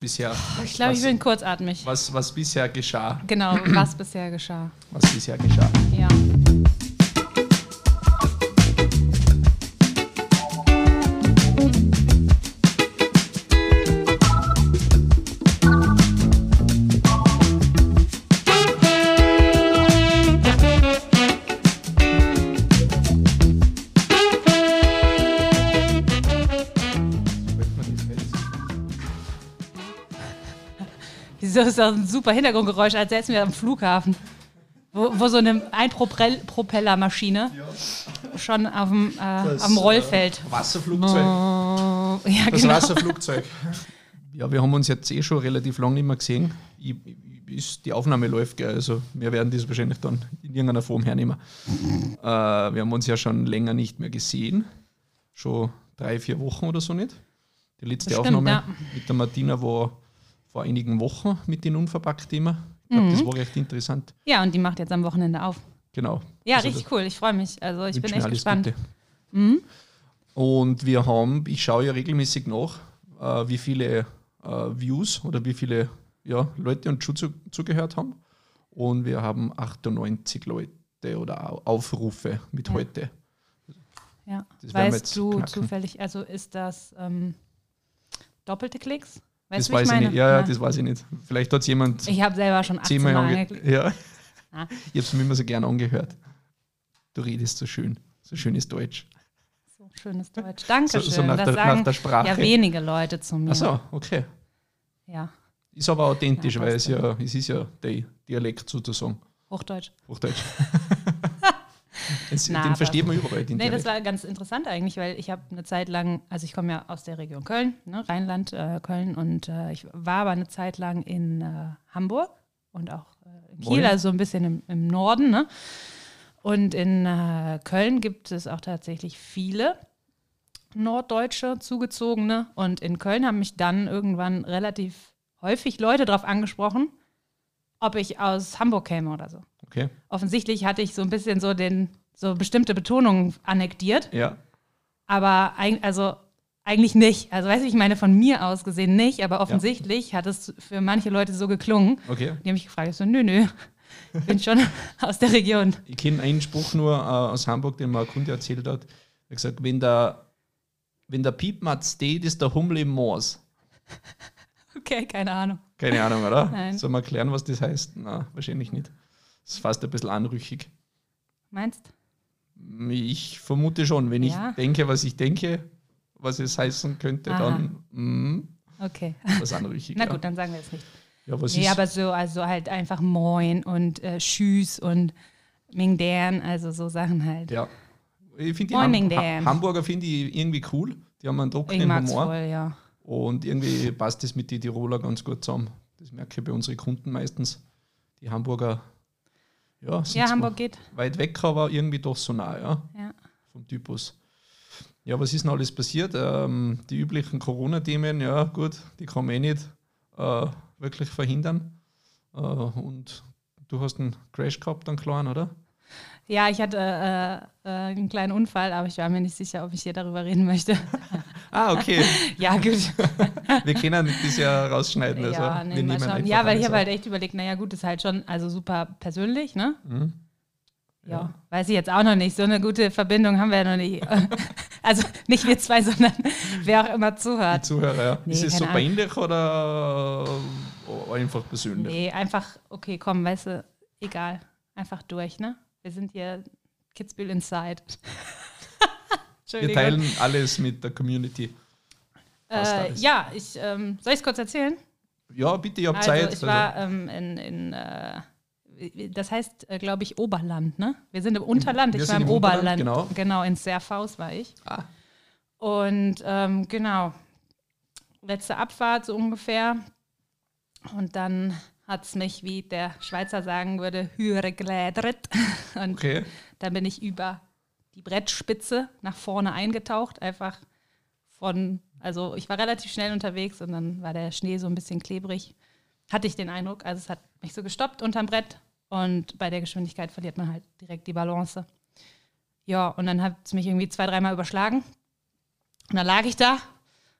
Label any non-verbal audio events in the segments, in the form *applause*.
bisher. Ich glaube, ich was, bin kurzatmig. was, was bisher geschah. Genau, was bisher geschah. Was bisher geschah. Ja. Wieso ist das ein super Hintergrundgeräusch, als säßen wir am Flughafen? Wo, wo so eine Einpropellermaschine schon auf dem, äh, auf dem Rollfeld. Wasserflugzeug. Oh, *laughs* ja, Das genau. Wasserflugzeug. Ja, wir haben uns jetzt eh schon relativ lange nicht mehr gesehen. Ich, ich, ist, die Aufnahme läuft, gell? also wir werden das wahrscheinlich dann in irgendeiner Form hernehmen. *laughs* Äh, wir haben uns ja schon länger nicht mehr gesehen. Schon drei, vier Wochen oder so nicht. Die letzte Das stimmt, Aufnahme ja. mit der Martina war vor einigen Wochen mit den Unverpackt-Thema. Ich glaube, Mhm. das war recht interessant. Ja, und die macht jetzt am Wochenende auf. Genau. Ja, Also richtig cool. Ich freue mich. Also ich bin echt alles gespannt. Mhm. Und wir haben, ich schaue ja regelmäßig nach, äh, wie viele äh, Views oder wie viele ja, Leute uns zu, zugehört haben. Und wir haben 98 Leute oder Au- Aufrufe mit Ja. heute. Ja. Das Weißt du knacken. zufällig, also ist das ähm, doppelte Klicks? Weißt das weiß ich meine? nicht. Ja, ja, das weiß ich nicht. Vielleicht hat es jemand Ich habe selber schon 18 zehnmal Mal ange angeklickt. Ja. Ah. Ich habe es mir immer so gern angehört. Du redest so schön. So schönes Deutsch. So schönes Deutsch. Dankeschön. So, so nach, das der, sagen nach der Sprache. ja wenige Leute zu mir. Ach so, okay. Ja, Ist aber authentisch, Ja, weil es ja, es ist ja der Dialekt sozusagen. Hochdeutsch. Hochdeutsch. *laughs* es, Na, den versteht man überall, den Nee, das Dialekt. war ganz interessant eigentlich, weil ich habe eine Zeit lang, also ich komme ja aus der Region Köln, ne, Rheinland, äh, Köln, und äh, ich war aber eine Zeit lang in äh, Hamburg und auch äh, in Kiel, also so ein bisschen im, im Norden. Ne? Und in äh, Köln gibt es auch tatsächlich viele Norddeutsche Zugezogene. Und in Köln haben mich dann irgendwann relativ häufig Leute darauf angesprochen, ob ich aus Hamburg käme oder so. Okay, Offensichtlich hatte ich so ein bisschen so den, so bestimmte Betonungen annektiert, ja. aber eig also eigentlich nicht. Also weißt du, ich meine von mir aus gesehen nicht, aber offensichtlich hat es für manche Leute so geklungen. Okay. Die haben mich gefragt, ich so, nö, nö, ich bin schon *laughs* aus der Region. Ich kenne einen Spruch nur äh, aus Hamburg, den mir ein Kunde erzählt hat. Er hat gesagt, wenn der, wenn der Piepmatz steht, ist der Hummel im Moos. *laughs* Okay, keine Ahnung. Keine Ahnung, oder? Nein. Soll man erklären, was das heißt? Na, wahrscheinlich nicht. Das ist fast ein bisschen anrüchig. Meinst? Ich vermute schon, wenn Ja. ich denke, was ich denke, was es heißen könnte, Aha. dann mm, Okay. was anrüchig. Na gut, dann sagen wir es nicht. Ja, was Nee, ist, aber so, also halt einfach Moin und äh, Tschüss und Mingdern, also so Sachen halt. Ja. Ich finde die Moin, Ham ha. Hamburger finde ich irgendwie cool. Die haben einen trockenen Humor. voll, ja. Und irgendwie passt das mit den Tiroler ganz gut zusammen. Das merke ich bei unseren Kunden meistens. Die Hamburger, ja, Ja, Hamburg geht. weit weg, aber irgendwie doch so nah, ja, Ja. vom Typus. Ja, was ist denn alles passiert? Ähm, die üblichen Corona-Themen, ja, gut, die kann man eh nicht äh, wirklich verhindern. Äh, und du hast einen Crash gehabt, einen kleinen, oder? Ja, ich hatte äh, äh, einen kleinen Unfall, aber ich war mir nicht sicher, ob ich hier darüber reden möchte. *laughs* Ah, okay. *laughs* ja, gut. *laughs* wir können das ja rausschneiden. Also ja, nee, wir schauen. ja, weil ich habe halt echt überlegt, naja, gut, ist halt schon also super persönlich, ne? Mhm. Ja. Ja. Weiß ich jetzt auch noch nicht. So eine gute Verbindung haben wir ja noch nicht. *laughs* also nicht wir zwei, sondern wer auch immer Die zuhört. Zuhörer, ja. Nee, ist es so Ahnung. peinlich oder äh, einfach persönlich? Nee, einfach, okay, komm, weißt du, egal. Einfach durch, ne? Wir sind hier Kitzbühel Inside. Wir teilen alles mit der Community. Äh, ja, ich, ähm, soll ich es kurz erzählen? Ja, bitte, ich habe Also Zeit. ich war ähm, in, in äh, das heißt, äh, glaube ich, Oberland, ne? Wir sind im Unterland, Wir ich war im im Unterland, Oberland. genau. Genau, in Serfaus war ich. Ah. Und ähm, genau, letzte Abfahrt so ungefähr. Und dann hat es mich, wie der Schweizer sagen würde, höhere glädret. *laughs* Und okay. dann bin ich über die Brettspitze nach vorne eingetaucht, einfach von, also ich war relativ schnell unterwegs und dann war der Schnee so ein bisschen klebrig. Hatte ich den Eindruck, also es hat mich so gestoppt unterm Brett und bei der Geschwindigkeit verliert man halt direkt die Balance. Ja, und dann hat es mich irgendwie zwei, dreimal überschlagen. Und dann lag ich da, und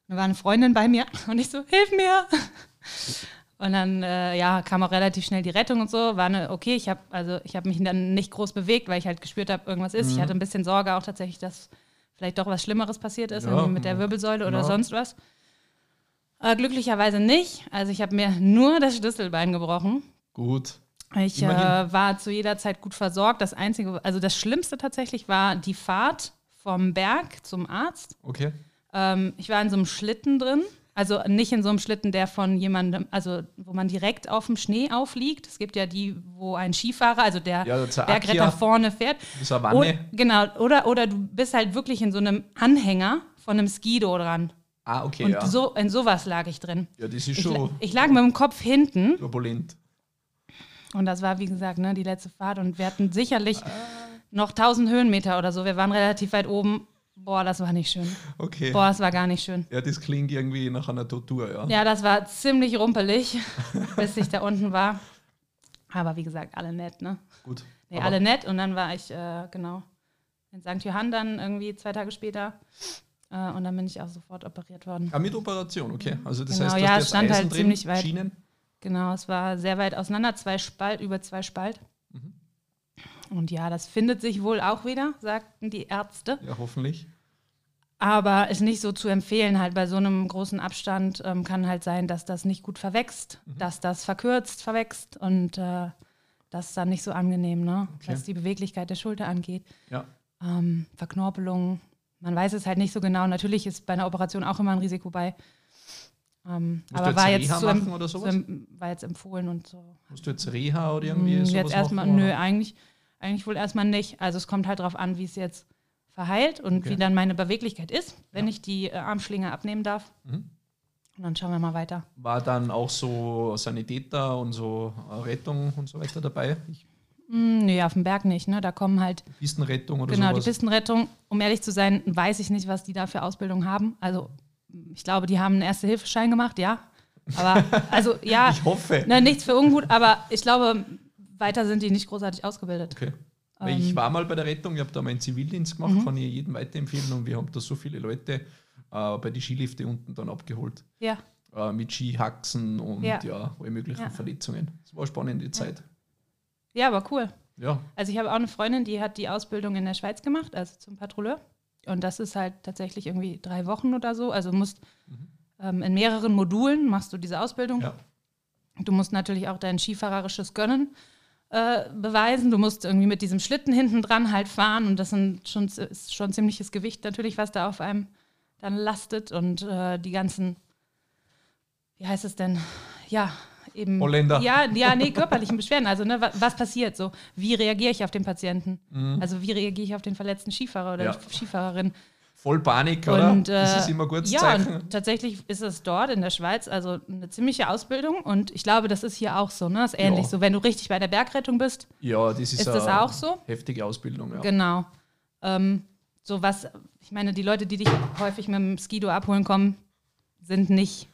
da war eine Freundin bei mir *laughs* und ich so, hilf mir. Und dann äh, ja, kam auch relativ schnell die Rettung und so. War eine, okay, ich habe also ich mich dann nicht groß bewegt, weil ich halt gespürt habe, irgendwas ist. Mhm. Ich hatte ein bisschen Sorge auch tatsächlich, dass vielleicht doch was Schlimmeres passiert ist, Ja, irgendwie mit der. Wirbelsäule oder Ja. sonst was. Äh, glücklicherweise nicht. Also ich habe mir nur das Schlüsselbein gebrochen. Gut. Ich äh, war zu jeder Zeit gut versorgt. Das Einzige, also das Schlimmste tatsächlich war die Fahrt vom Berg zum Arzt. Okay. Ähm, ich war in so einem Schlitten drin. Also nicht in so einem Schlitten, der von jemandem, also wo man direkt auf dem Schnee aufliegt. Es gibt ja die, wo ein Skifahrer, also der Ja, der Bergretter vorne fährt. Wanne. genau, oder, oder du bist halt wirklich in so einem Anhänger von einem Skido dran. Ah, okay, Und ja. so, in sowas lag ich drin. ja, das ist Ich, schon ich lag mit dem Kopf hinten turbulent. und das war, wie gesagt, ne, die letzte Fahrt und wir hatten sicherlich noch 1000 Höhenmeter oder so. Wir waren relativ weit oben. Boah, das war nicht schön. Okay. Boah, das war gar nicht schön. Ja, das klingt irgendwie nach einer Tortur, ja. Ja, das war ziemlich rumpelig, *laughs* bis ich da unten war. Aber wie gesagt, alle nett, ne? Gut. Nee, alle nett und dann war ich, äh, genau, in St. Johann dann irgendwie zwei Tage später. Äh, und dann bin ich auch sofort operiert worden. Ah, mit Operation, okay. Also das Genau, heißt, ja, es ist stand Eisen halt drin, ziemlich weit. Schienen. Genau, es war sehr weit auseinander, zwei Spalt, über zwei Spalt. Mhm. Und ja, das findet sich wohl auch wieder, sagten die Ärzte. Ja, hoffentlich. Aber ist nicht so zu empfehlen, halt bei so einem großen Abstand ähm, kann halt sein, dass das nicht gut verwächst, Mhm. dass das verkürzt, verwächst und äh, das ist dann nicht so angenehm, ne? Okay. was die Beweglichkeit der Schulter angeht. Ja. Ähm, Verknorpelung, man weiß es halt nicht so genau. Natürlich ist bei einer Operation auch immer ein Risiko bei. Ähm, Musst du aber jetzt war jetzt, em- war jetzt empfohlen und so. Musst du jetzt Reha oder irgendwie Mm, sowas Jetzt erstmal, nö, eigentlich, eigentlich wohl erstmal nicht. Also es kommt halt darauf an, wie es jetzt verheilt und Okay. wie dann meine Beweglichkeit ist, wenn Ja. ich die äh, Armschlinge abnehmen darf. Mhm. Und dann schauen wir mal weiter. War dann auch so Sanitäter und so äh, Rettung und so weiter dabei? Ich, Mm, nee, auf dem Berg nicht, ne? Da kommen halt, Pistenrettung oder genau, sowas? die Pistenrettung. Um ehrlich zu sein, weiß ich nicht, was die da für Ausbildung haben. Also ich glaube, die haben einen Erste-Hilfe-Schein gemacht, ja. Aber, also ja, *laughs* ich hoffe. ne, nichts für ungut, aber ich glaube, weiter sind die nicht großartig ausgebildet. Okay. Weil ich Ähm. war mal bei der Rettung, ich habe da meinen Zivildienst gemacht, Mhm. kann ich jedem weiterempfehlen und wir haben da so viele Leute äh, bei die Skilifte unten dann abgeholt. Ja, Äh, mit Skihaxen und Ja. ja, alle möglichen Ja. Verletzungen. Es war eine spannende Zeit. ja, aber cool. Ja, Also ich habe auch eine Freundin, die hat die Ausbildung in der Schweiz gemacht, also zum Patrouilleur. Und das ist halt tatsächlich irgendwie drei Wochen oder so. Also musst ähm, in mehreren Modulen machst du diese Ausbildung. ja. Du musst natürlich auch dein skifahrerisches Gönnen äh, beweisen. Du musst irgendwie mit diesem Schlitten hinten dran halt fahren und das sind schon, ist schon ziemliches Gewicht natürlich, was da auf einem dann lastet und äh, die ganzen, wie heißt es denn? Ja, eben. Holländer. Ja, ja, nee, körperlichen Beschwerden. Also, ne, was, was passiert so? Wie reagiere ich auf den Patienten? Mhm. Also, wie reagiere ich auf den verletzten Skifahrer oder Ja. Skifahrerin? Voll Panik, oder? Und, das äh, ist immer gutes ja, Zeichen. und tatsächlich ist es dort in der Schweiz also eine ziemliche Ausbildung und ich glaube, das ist hier auch so, ne? Das ist ähnlich Ja. so. Wenn du richtig bei der Bergrettung bist, Ja, das ist, Ist das auch so? Heftige Ausbildung, ja. genau. Ähm, so was, ich meine, die Leute, die dich häufig mit dem Skido abholen kommen, sind nicht,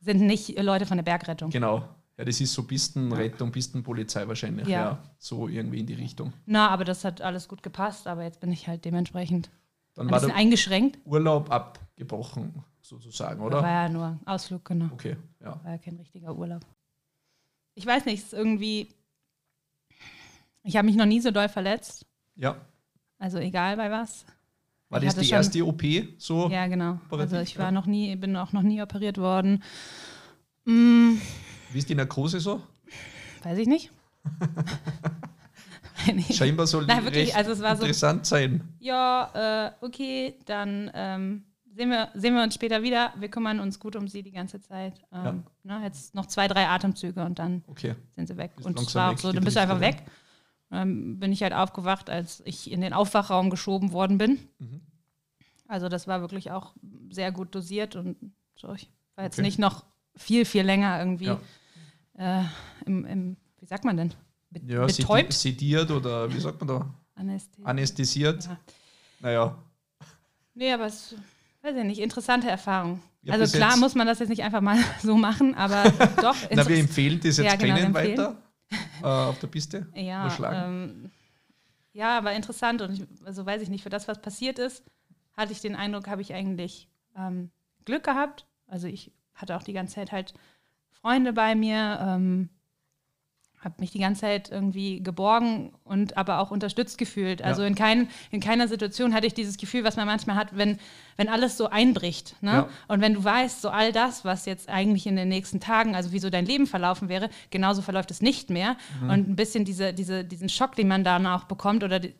sind nicht Leute von der Bergrettung. Genau. Ja, das ist so Pistenrettung, Pistenpolizei wahrscheinlich. Ja. Ja. So irgendwie in die Richtung. Na, aber das hat alles gut gepasst, aber jetzt bin ich halt dementsprechend Dann ein war der eingeschränkt. Urlaub abgebrochen, sozusagen, oder? War ja nur Ausflug, genau. Okay, ja. War ja kein richtiger Urlaub. Ich weiß nicht, es ist irgendwie. Ich habe mich noch nie so doll verletzt. Ja. Also egal bei was. War Ich das die erste OP? So? Ja, genau. Operativ, Also ich war ja. noch nie, bin auch noch nie operiert worden. Hm, Wie ist die Narkose so? weiß ich nicht. *laughs* *laughs* Scheinbar soll Nein, wirklich, also es war so- interessant sein. Ja, äh, okay, dann ähm, sehen, wir, sehen wir uns später wieder. Wir kümmern uns gut um sie die ganze Zeit. Ähm, ne, jetzt noch zwei, drei Atemzüge und dann Okay. sind sie weg. Bist Und es war auch so, dann bist du einfach weggedriftet, weg. Dann bin ich halt aufgewacht, als ich in den Aufwachraum geschoben worden bin. Mhm. Also das war wirklich auch sehr gut dosiert und so. Ich war jetzt Okay. nicht noch viel, viel länger irgendwie Ja. äh, im, im, wie sagt man denn? Be Ja, betäubt? sediert oder wie sagt man da? Anästhesie. Anästhesiert. Ja. Naja, Nee, aber es, weiß ich nicht, interessante Erfahrung. Ja, also klar muss man das jetzt nicht einfach mal *laughs* so machen, aber doch. *laughs* Na, wir empfehlen das jetzt Ja, genau, weiter äh, auf der Piste. Ja, ähm, ja, aber interessant und ich, also weiß ich nicht, für das, was passiert ist, hatte ich den Eindruck, habe ich eigentlich ähm, Glück gehabt. Also ich hatte auch die ganze Zeit halt Freunde bei mir, ähm, habe mich die ganze Zeit irgendwie geborgen und aber auch unterstützt gefühlt. Also Ja. in, kein, in keiner Situation hatte ich dieses Gefühl, was man manchmal hat, wenn, wenn alles so einbricht. Ne? Ja. Und wenn du weißt, so all das, was jetzt eigentlich in den nächsten Tagen, also wie so dein Leben verlaufen wäre, genauso verläuft es nicht mehr. Mhm. Und ein bisschen diese, diese, diesen Schock, den man dann auch bekommt, oder die,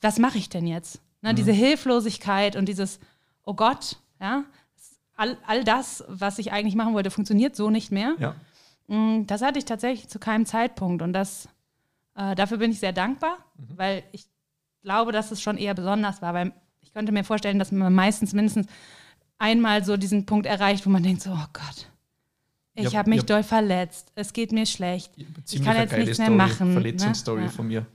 was mache ich denn jetzt? Ne? Mhm. Diese Hilflosigkeit und dieses, oh Gott, ja, all, all das, was ich eigentlich machen wollte, funktioniert so nicht mehr. Ja. Mm, Das hatte ich tatsächlich zu keinem Zeitpunkt und das, äh, dafür bin ich sehr dankbar, Mhm. weil ich glaube, dass es schon eher besonders war, weil ich könnte mir vorstellen, dass man meistens mindestens einmal so diesen Punkt erreicht, wo man denkt so, oh Gott, ich Ja, habe mich ja. doll verletzt, es geht mir schlecht. Ziemlich kann jetzt nichts mehr Story, machen, Verletzungsstory ne? Ja. von mir.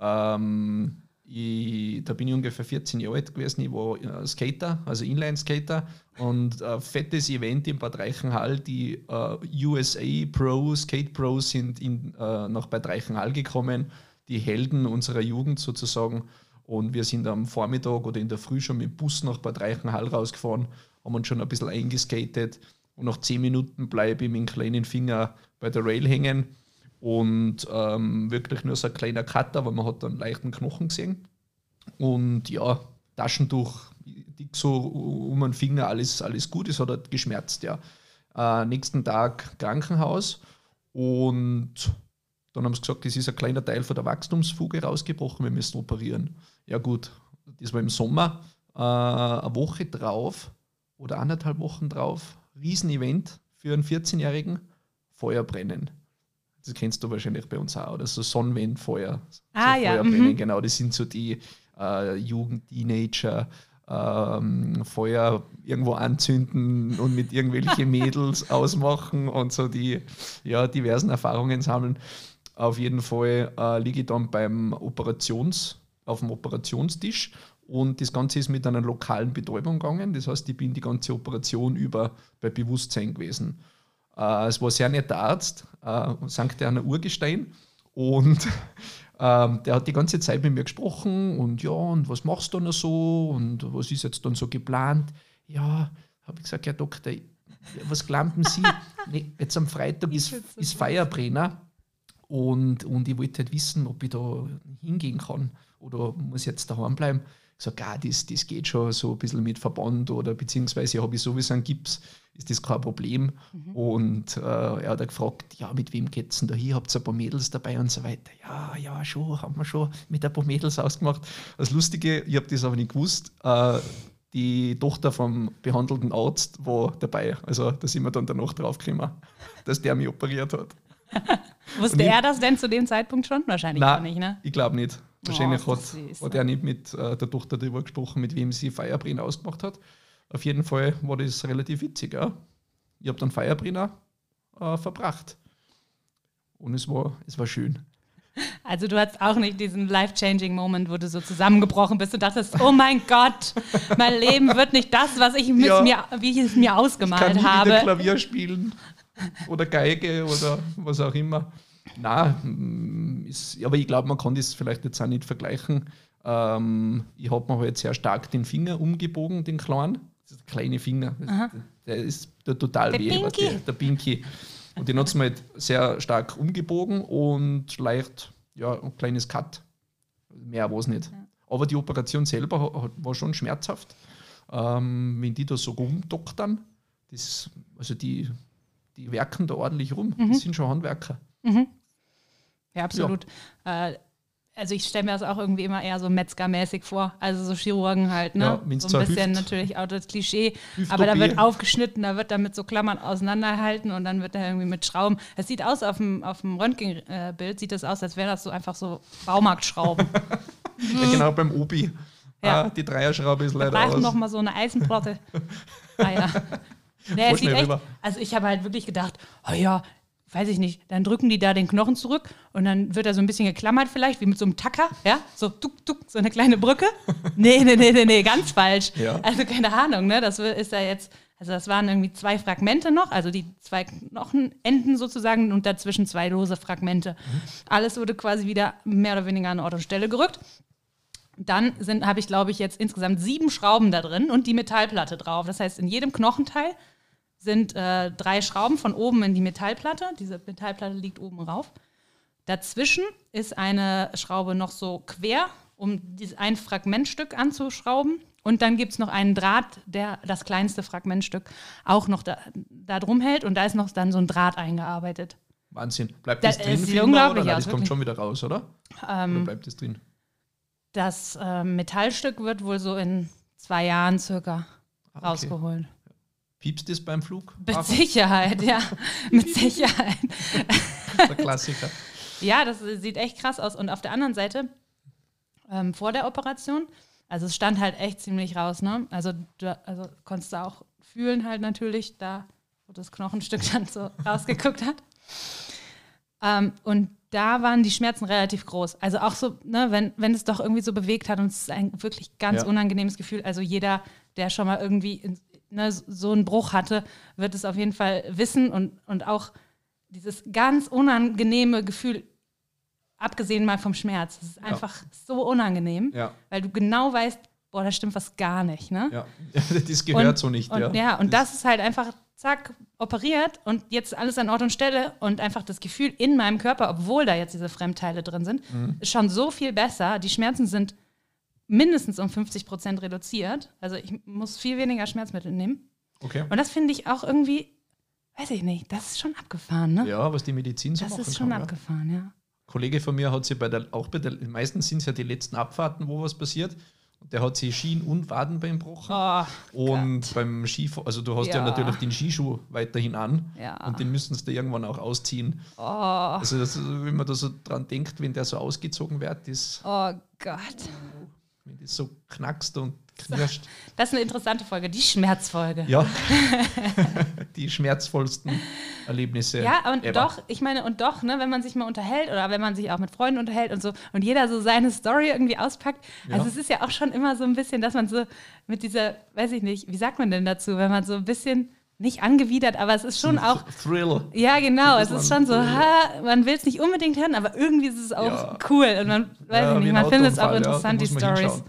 Ähm, ich, da bin ich ungefähr 14 Jahre alt gewesen. Ich war äh, Skater, also Inline-Skater und ein fettes Event in Bad Reichenhall. Die äh, USA Pro, Skate Pros sind in, äh, nach Bad Reichenhall gekommen, die Helden unserer Jugend sozusagen. Und wir sind am Vormittag oder in der Früh schon mit dem Bus nach Bad Reichenhall rausgefahren, haben uns schon ein bisschen eingeskatet und nach 10 Minuten bleibe ich mit dem kleinen Finger bei der Rail hängen und ähm, wirklich nur so ein kleiner Cutter, weil man hat einen leichten Knochen gesehen. Und ja, Taschentuch, dick so um den Finger, alles, alles gut, es hat halt geschmerzt, ja. Äh, nächsten Tag Krankenhaus und dann haben sie gesagt, das ist ein kleiner Teil von der Wachstumsfuge rausgebrochen, wir müssen operieren. Ja gut, das war im Sommer, äh, eine Woche drauf oder anderthalb Wochen drauf, Riesenevent für einen 14-Jährigen, Feuerbrennen. Das kennst du wahrscheinlich bei uns auch, oder so Sonnenwendfeuer. Ah, so ja, Feuerbrennen, mhm. genau, das sind so die äh, Jugend, Teenager, ähm, Feuer irgendwo anzünden und mit irgendwelchen *laughs* Mädels ausmachen und so die ja, diversen Erfahrungen sammeln. Auf jeden Fall äh, liege ich dann beim Operations, auf dem Operationstisch und das Ganze ist mit einer lokalen Betäubung gegangen. Das heißt, ich bin die ganze Operation über bei Bewusstsein gewesen. Äh, es war sehr netter Arzt, äh, St. Erna Urgestein. Und *laughs* ähm, der hat die ganze Zeit mit mir gesprochen und ja, und was machst du noch so und was ist jetzt dann so geplant? Ja, habe ich gesagt, Herr Doktor, was glauben Sie? *laughs* nee, jetzt am Freitag ist, ist. Feierbrenner und, und ich wollte halt wissen, ob ich da hingehen kann oder muss jetzt daheim bleiben. Ich sage, ah, das, das geht schon so ein bisschen mit Verband oder beziehungsweise habe ich sowieso einen Gips, ist das kein Problem. Und äh, er hat gefragt, ja, mit wem geht's denn da hier? Habt ihr ein paar Mädels dabei und so weiter? Ja, ja, schon, haben wir schon mit ein paar Mädels ausgemacht. Das Lustige, ich habe das aber nicht gewusst, äh, die Tochter vom behandelten Arzt war dabei. Also da sind wir dann danach draufgekommen, dass der mich operiert hat. *laughs* Wusste ich- er das denn zu dem Zeitpunkt schon? Wahrscheinlich Nein, nicht, ne? ich glaube nicht. Wahrscheinlich ist hat, süß, hat er nicht mit äh, der Tochter darüber gesprochen, mit wem sie Feierbrenner ausgemacht hat. Auf jeden Fall war das relativ witzig. Ja. Ich habe dann Feierbrenner äh, verbracht. Und es war, es war schön. Also du hattest auch nicht diesen life-changing Moment, wo du so zusammengebrochen bist und dachtest, oh mein Gott, mein Leben wird nicht das, was ich Ja. mir, wie ich es mir Kann ausgemalt nie wieder habe. Klavier spielen oder Geige oder was auch immer. Nein, ist, aber ich glaube, man kann das vielleicht jetzt auch nicht vergleichen. Ähm, ich habe mir halt sehr stark den Finger umgebogen, den kleinen. Ist der kleine Finger. Der ist der total Der weh, Pinky. der Pinky. Und den hat es mir halt sehr stark umgebogen und leicht, ja, ein kleines Cut. Mehr war es nicht. Aber die Operation selber war schon schmerzhaft. Ähm, wenn die da so rumdoktern, das, also die, die werken da ordentlich rum. Mhm. Das sind schon Handwerker. Ja, absolut. Äh, also ich stelle mir das auch irgendwie immer eher so Metzgermäßig vor. Also so Chirurgen halt, ne? Ja, so ein bisschen Hüft- natürlich auch das Klischee. Hüft-OP. Aber da wird aufgeschnitten, da wird dann mit so Klammern auseinanderhalten und dann wird da irgendwie mit Schrauben. Es sieht aus auf dem, auf dem Röntgenbild, sieht das aus, als wäre das so einfach so Baumarktschrauben. *laughs* Ja, genau, beim Obi. Ja. Ah, die Dreierschraube ist Wir leider brauchen aus. noch mal so eine Eisenplatte. *laughs* ah ja. Nee, Voll es sieht echt, also ich habe halt wirklich gedacht, oh ja, weiß ich nicht, dann drücken die da den Knochen zurück und dann wird er so ein bisschen geklammert vielleicht, wie mit so einem Tacker, ja, so tuk, tuk, so eine kleine Brücke. *laughs* Nee, nee, nee, nee, nee, ganz falsch. Ja. Also keine Ahnung, ne, das ist ja jetzt, also das waren irgendwie zwei Fragmente noch, also die zwei Knochenenden sozusagen und dazwischen zwei lose Fragmente. Alles wurde quasi wieder mehr oder weniger an Ort und Stelle gerückt. Dann habe ich, glaube ich, jetzt insgesamt sieben Schrauben da drin und die Metallplatte drauf. Das heißt, in jedem Knochenteil sind äh, drei Schrauben von oben in die Metallplatte. Diese Metallplatte liegt oben rauf. Dazwischen ist eine Schraube noch so quer, um dieses ein Fragmentstück anzuschrauben. Und dann gibt es noch einen Draht, der das kleinste Fragmentstück auch noch da, da drum hält. Und da ist noch dann so ein Draht eingearbeitet. Wahnsinn. Bleibt Das das, drin? sieht unglaublich oder? Aus, Das kommt schon wieder raus, oder? oder Ähm, bleibt das drin? das äh, Metallstück wird wohl so in zwei Jahren circa Ah, okay. rausgeholt. Piepst das beim Flug? Mit Sicherheit, ja. *laughs* Mit Sicherheit. Der Klassiker. Ja, das sieht echt krass aus. Und auf der anderen Seite, ähm, vor der Operation, also es stand halt echt ziemlich raus, ne? Also, du, also konntest du auch fühlen halt natürlich, da wo das Knochenstück *laughs* dann so rausgeguckt hat. Ähm, und da waren die Schmerzen relativ groß. Also auch so, ne, wenn, wenn es doch irgendwie so bewegt hat und es ist ein wirklich ganz Ja. unangenehmes Gefühl. Also jeder, der schon mal irgendwie in, ne, so einen Bruch hatte, wird es auf jeden Fall wissen und, und auch dieses ganz unangenehme Gefühl, abgesehen mal vom Schmerz, es ist einfach so unangenehm, Ja, weil du genau weißt, boah, da stimmt was gar nicht, ne? ja. *laughs* Das gehört und, so nicht, und, ja. ja. und das ist halt einfach, zack, operiert und jetzt alles an Ort und Stelle und einfach das Gefühl in meinem Körper, obwohl da jetzt diese Fremdteile drin sind, Mhm. ist schon so viel besser. Die Schmerzen sind mindestens um 50 Prozent reduziert. Also ich muss viel weniger Schmerzmittel nehmen. Okay. Und das finde ich auch irgendwie, weiß ich nicht, das ist schon abgefahren, ne? Ja, was die Medizin so das machen ist schon kann. Ja. abgefahren, ja. Ein Kollege von mir hat sich bei der, auch bei der, meistens sind es ja die letzten Abfahrten, wo was passiert. Und der hat sich Schien und Wadenbein gebrochen. Oh, Und beim Skifahren, also du hast ja. Ja. natürlich den Skischuh weiterhin an Ja. und den müssen sie dir irgendwann auch ausziehen. oh, Also das, wenn man da so dran denkt, wenn der so ausgezogen wird, das, oh Gott. Wenn das so knackst und *laughs* knirscht. Das ist eine interessante Folge, die Schmerzfolge. Ja, *laughs* *laughs* die schmerzvollsten Erlebnisse. Ja, und ever. doch, ich meine, und doch, ne, wenn man sich mal unterhält oder wenn man sich auch mit Freunden unterhält und so und jeder so seine Story irgendwie auspackt. Ja. Also es ist ja auch schon immer so ein bisschen, dass man so mit dieser, weiß ich nicht, wie sagt man denn dazu, wenn man so ein bisschen nicht angewidert, aber es ist schon auch, Thrill. ja genau, es ist schon so, ha, man will es nicht unbedingt hören, aber irgendwie ist es auch Ja. cool und man, weiß Ja, nicht, man findet es auch ja, interessant, da die Stories.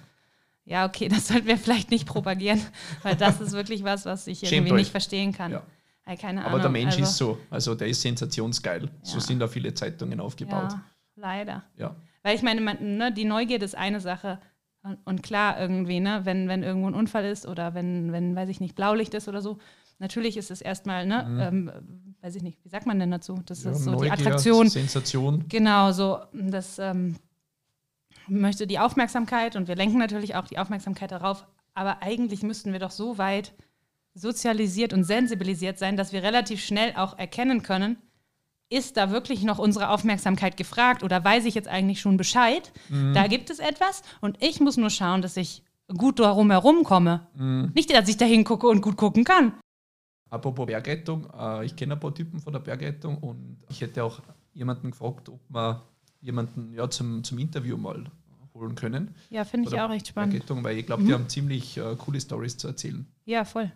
Ja, okay, *laughs* das sollten wir vielleicht nicht propagieren, weil das ist wirklich was, was ich Schämt irgendwie euch. nicht verstehen kann. Ja. Ey, keine Aber Ahnung. der Mensch also, ist so. Also der ist sensationsgeil. So Ja. sind da viele Zeitungen aufgebaut. Ja, leider. Ja. Weil ich meine, man, ne, die Neugierde ist eine Sache. Und, und klar, irgendwie, ne, wenn, wenn irgendwo ein Unfall ist oder wenn, wenn, weiß ich nicht, Blaulicht ist oder so, natürlich ist es erstmal, ne, ähm, weiß ich nicht, wie sagt man denn dazu? Das Ja, ist so Neugier, die Attraktion. Sensation. Genau, so, das ähm, möchte die Aufmerksamkeit und wir lenken natürlich auch die Aufmerksamkeit darauf. Aber eigentlich müssten wir doch so weit sozialisiert und sensibilisiert sein, dass wir relativ schnell auch erkennen können, ist da wirklich noch unsere Aufmerksamkeit gefragt oder weiß ich jetzt eigentlich schon Bescheid? Da gibt es etwas und ich muss nur schauen, dass ich gut darum herum komme. Nicht, dass ich da hingucke und gut gucken kann. Apropos Bergrettung, äh, ich kenne ein paar Typen von der Bergrettung und ich hätte auch jemanden gefragt, ob wir jemanden ja, zum, zum Interview mal holen können. Ja, finde ich auch recht spannend. Bergrettung, weil ich glaube, die haben ziemlich äh, coole Stories zu erzählen. Ja, voll.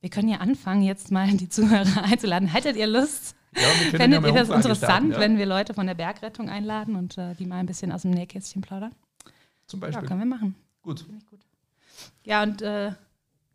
Wir können ja anfangen, jetzt mal die Zuhörer *laughs* einzuladen. Hättet ihr Lust? Ja, ja mal ihr das interessant, ja, wenn wir Leute von der Bergrettung einladen und äh, die mal ein bisschen aus dem Nähkästchen plaudern? Zum Ja, Beispiel. können wir machen. Gut. Ja, und äh,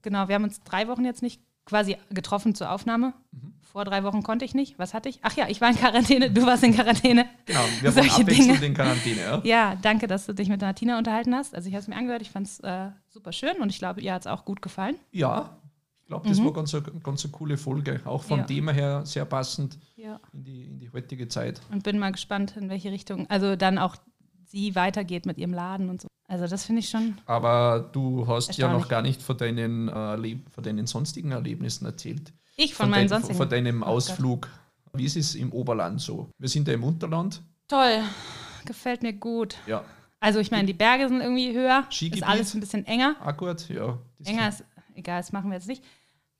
genau, wir haben uns drei Wochen jetzt nicht quasi getroffen zur Aufnahme. Mhm. Vor drei Wochen konnte ich nicht. Was hatte ich? Ach ja, ich war in Quarantäne, du warst in Quarantäne. Genau, wir *laughs* Solche abwechselnd Dinge. in Quarantäne. Ja? Ja, danke, dass du dich mit Martina unterhalten hast. Also ich habe es mir angehört, ich fand es äh, super schön und ich glaube, ihr hat es auch gut gefallen. Ja, ich glaube, das war ganz eine, ganz eine coole Folge. Auch vom Mhm. Ja. Thema her sehr passend Ja. in die, in die heutige Zeit. Und bin mal gespannt, in welche Richtung, also dann auch sie weitergeht mit ihrem Laden und so. Also das finde ich schon. Aber du hast ja noch gar nicht von deinen, äh, von deinen sonstigen Erlebnissen erzählt. Ich von, meinen dein, sonstigen. von deinem Oh. Ausflug. Wie ist es im Oberland so? Wir sind ja im Unterland. Toll, gefällt mir gut. Ja, Also ich meine, die Berge sind irgendwie höher, Skigebiet? ist alles ein bisschen enger. akkurat, ja. Das Enger ist, egal, das machen wir jetzt nicht.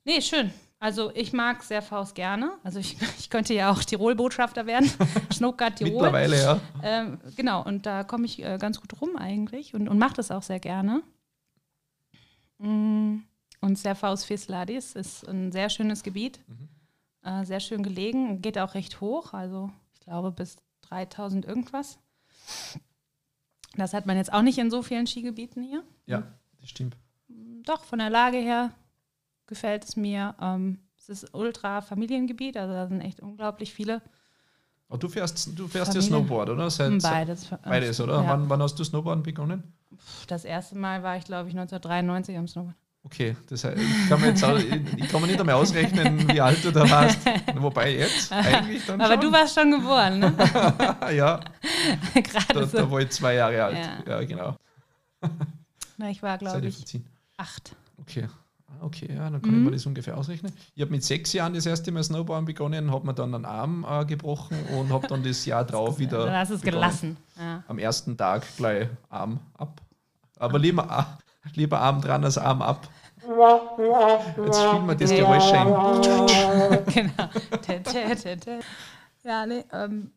Nee, schön. Also ich mag sehr Faust gerne. Also ich, *laughs* ich könnte ja auch Tirol-Botschafter werden. *laughs* Schnuckert Tirol. Mittlerweile, ja. Ähm, genau, und da komme ich äh, ganz gut rum eigentlich und, und mache das auch sehr gerne. Mm, Und Serfaus Fisladis ist ein sehr schönes Gebiet, äh, sehr schön gelegen, geht auch recht hoch, also ich glaube bis 3000 irgendwas. Das hat man jetzt auch nicht in so vielen Skigebieten hier. Ja, das stimmt. Doch, von der Lage her gefällt es mir. Ähm, Es ist Ultra-Familiengebiet, also da sind echt unglaublich viele. Aber du fährst, du fährst ja Familie. Snowboard, oder? Seit, Beides. Beides, oder? Ja. Wann, wann hast du Snowboarden begonnen? Das erste Mal war ich, glaube ich, 1993 am Snowboard. Okay, das heißt, ich kann mir jetzt auch, ich, kann mir nicht einmal ausrechnen, wie alt du da warst. *laughs* Wobei jetzt eigentlich dann Aber schon. du warst schon geboren, ne? *laughs* ja, *laughs* Gerade da, so. da war ich zwei Jahre alt. Ja. Ja, genau. Na, ich war, glaube ich, acht. Okay. Ah, Okay, ja, dann kann ich Mhm. mir das ungefähr ausrechnen. Ich habe mit sechs Jahren das erste Mal Snowboarden begonnen, habe mir dann einen Arm äh, gebrochen und habe dann das Jahr *laughs* drauf wieder. Dann hast es begonnen. gelassen. Ja. Am ersten Tag gleich Arm ab. Aber lieber, A- lieber Arm dran als Arm ab. Jetzt spielen wir das Geräusch ein. *laughs* *laughs* genau. Ja, nee, ähm,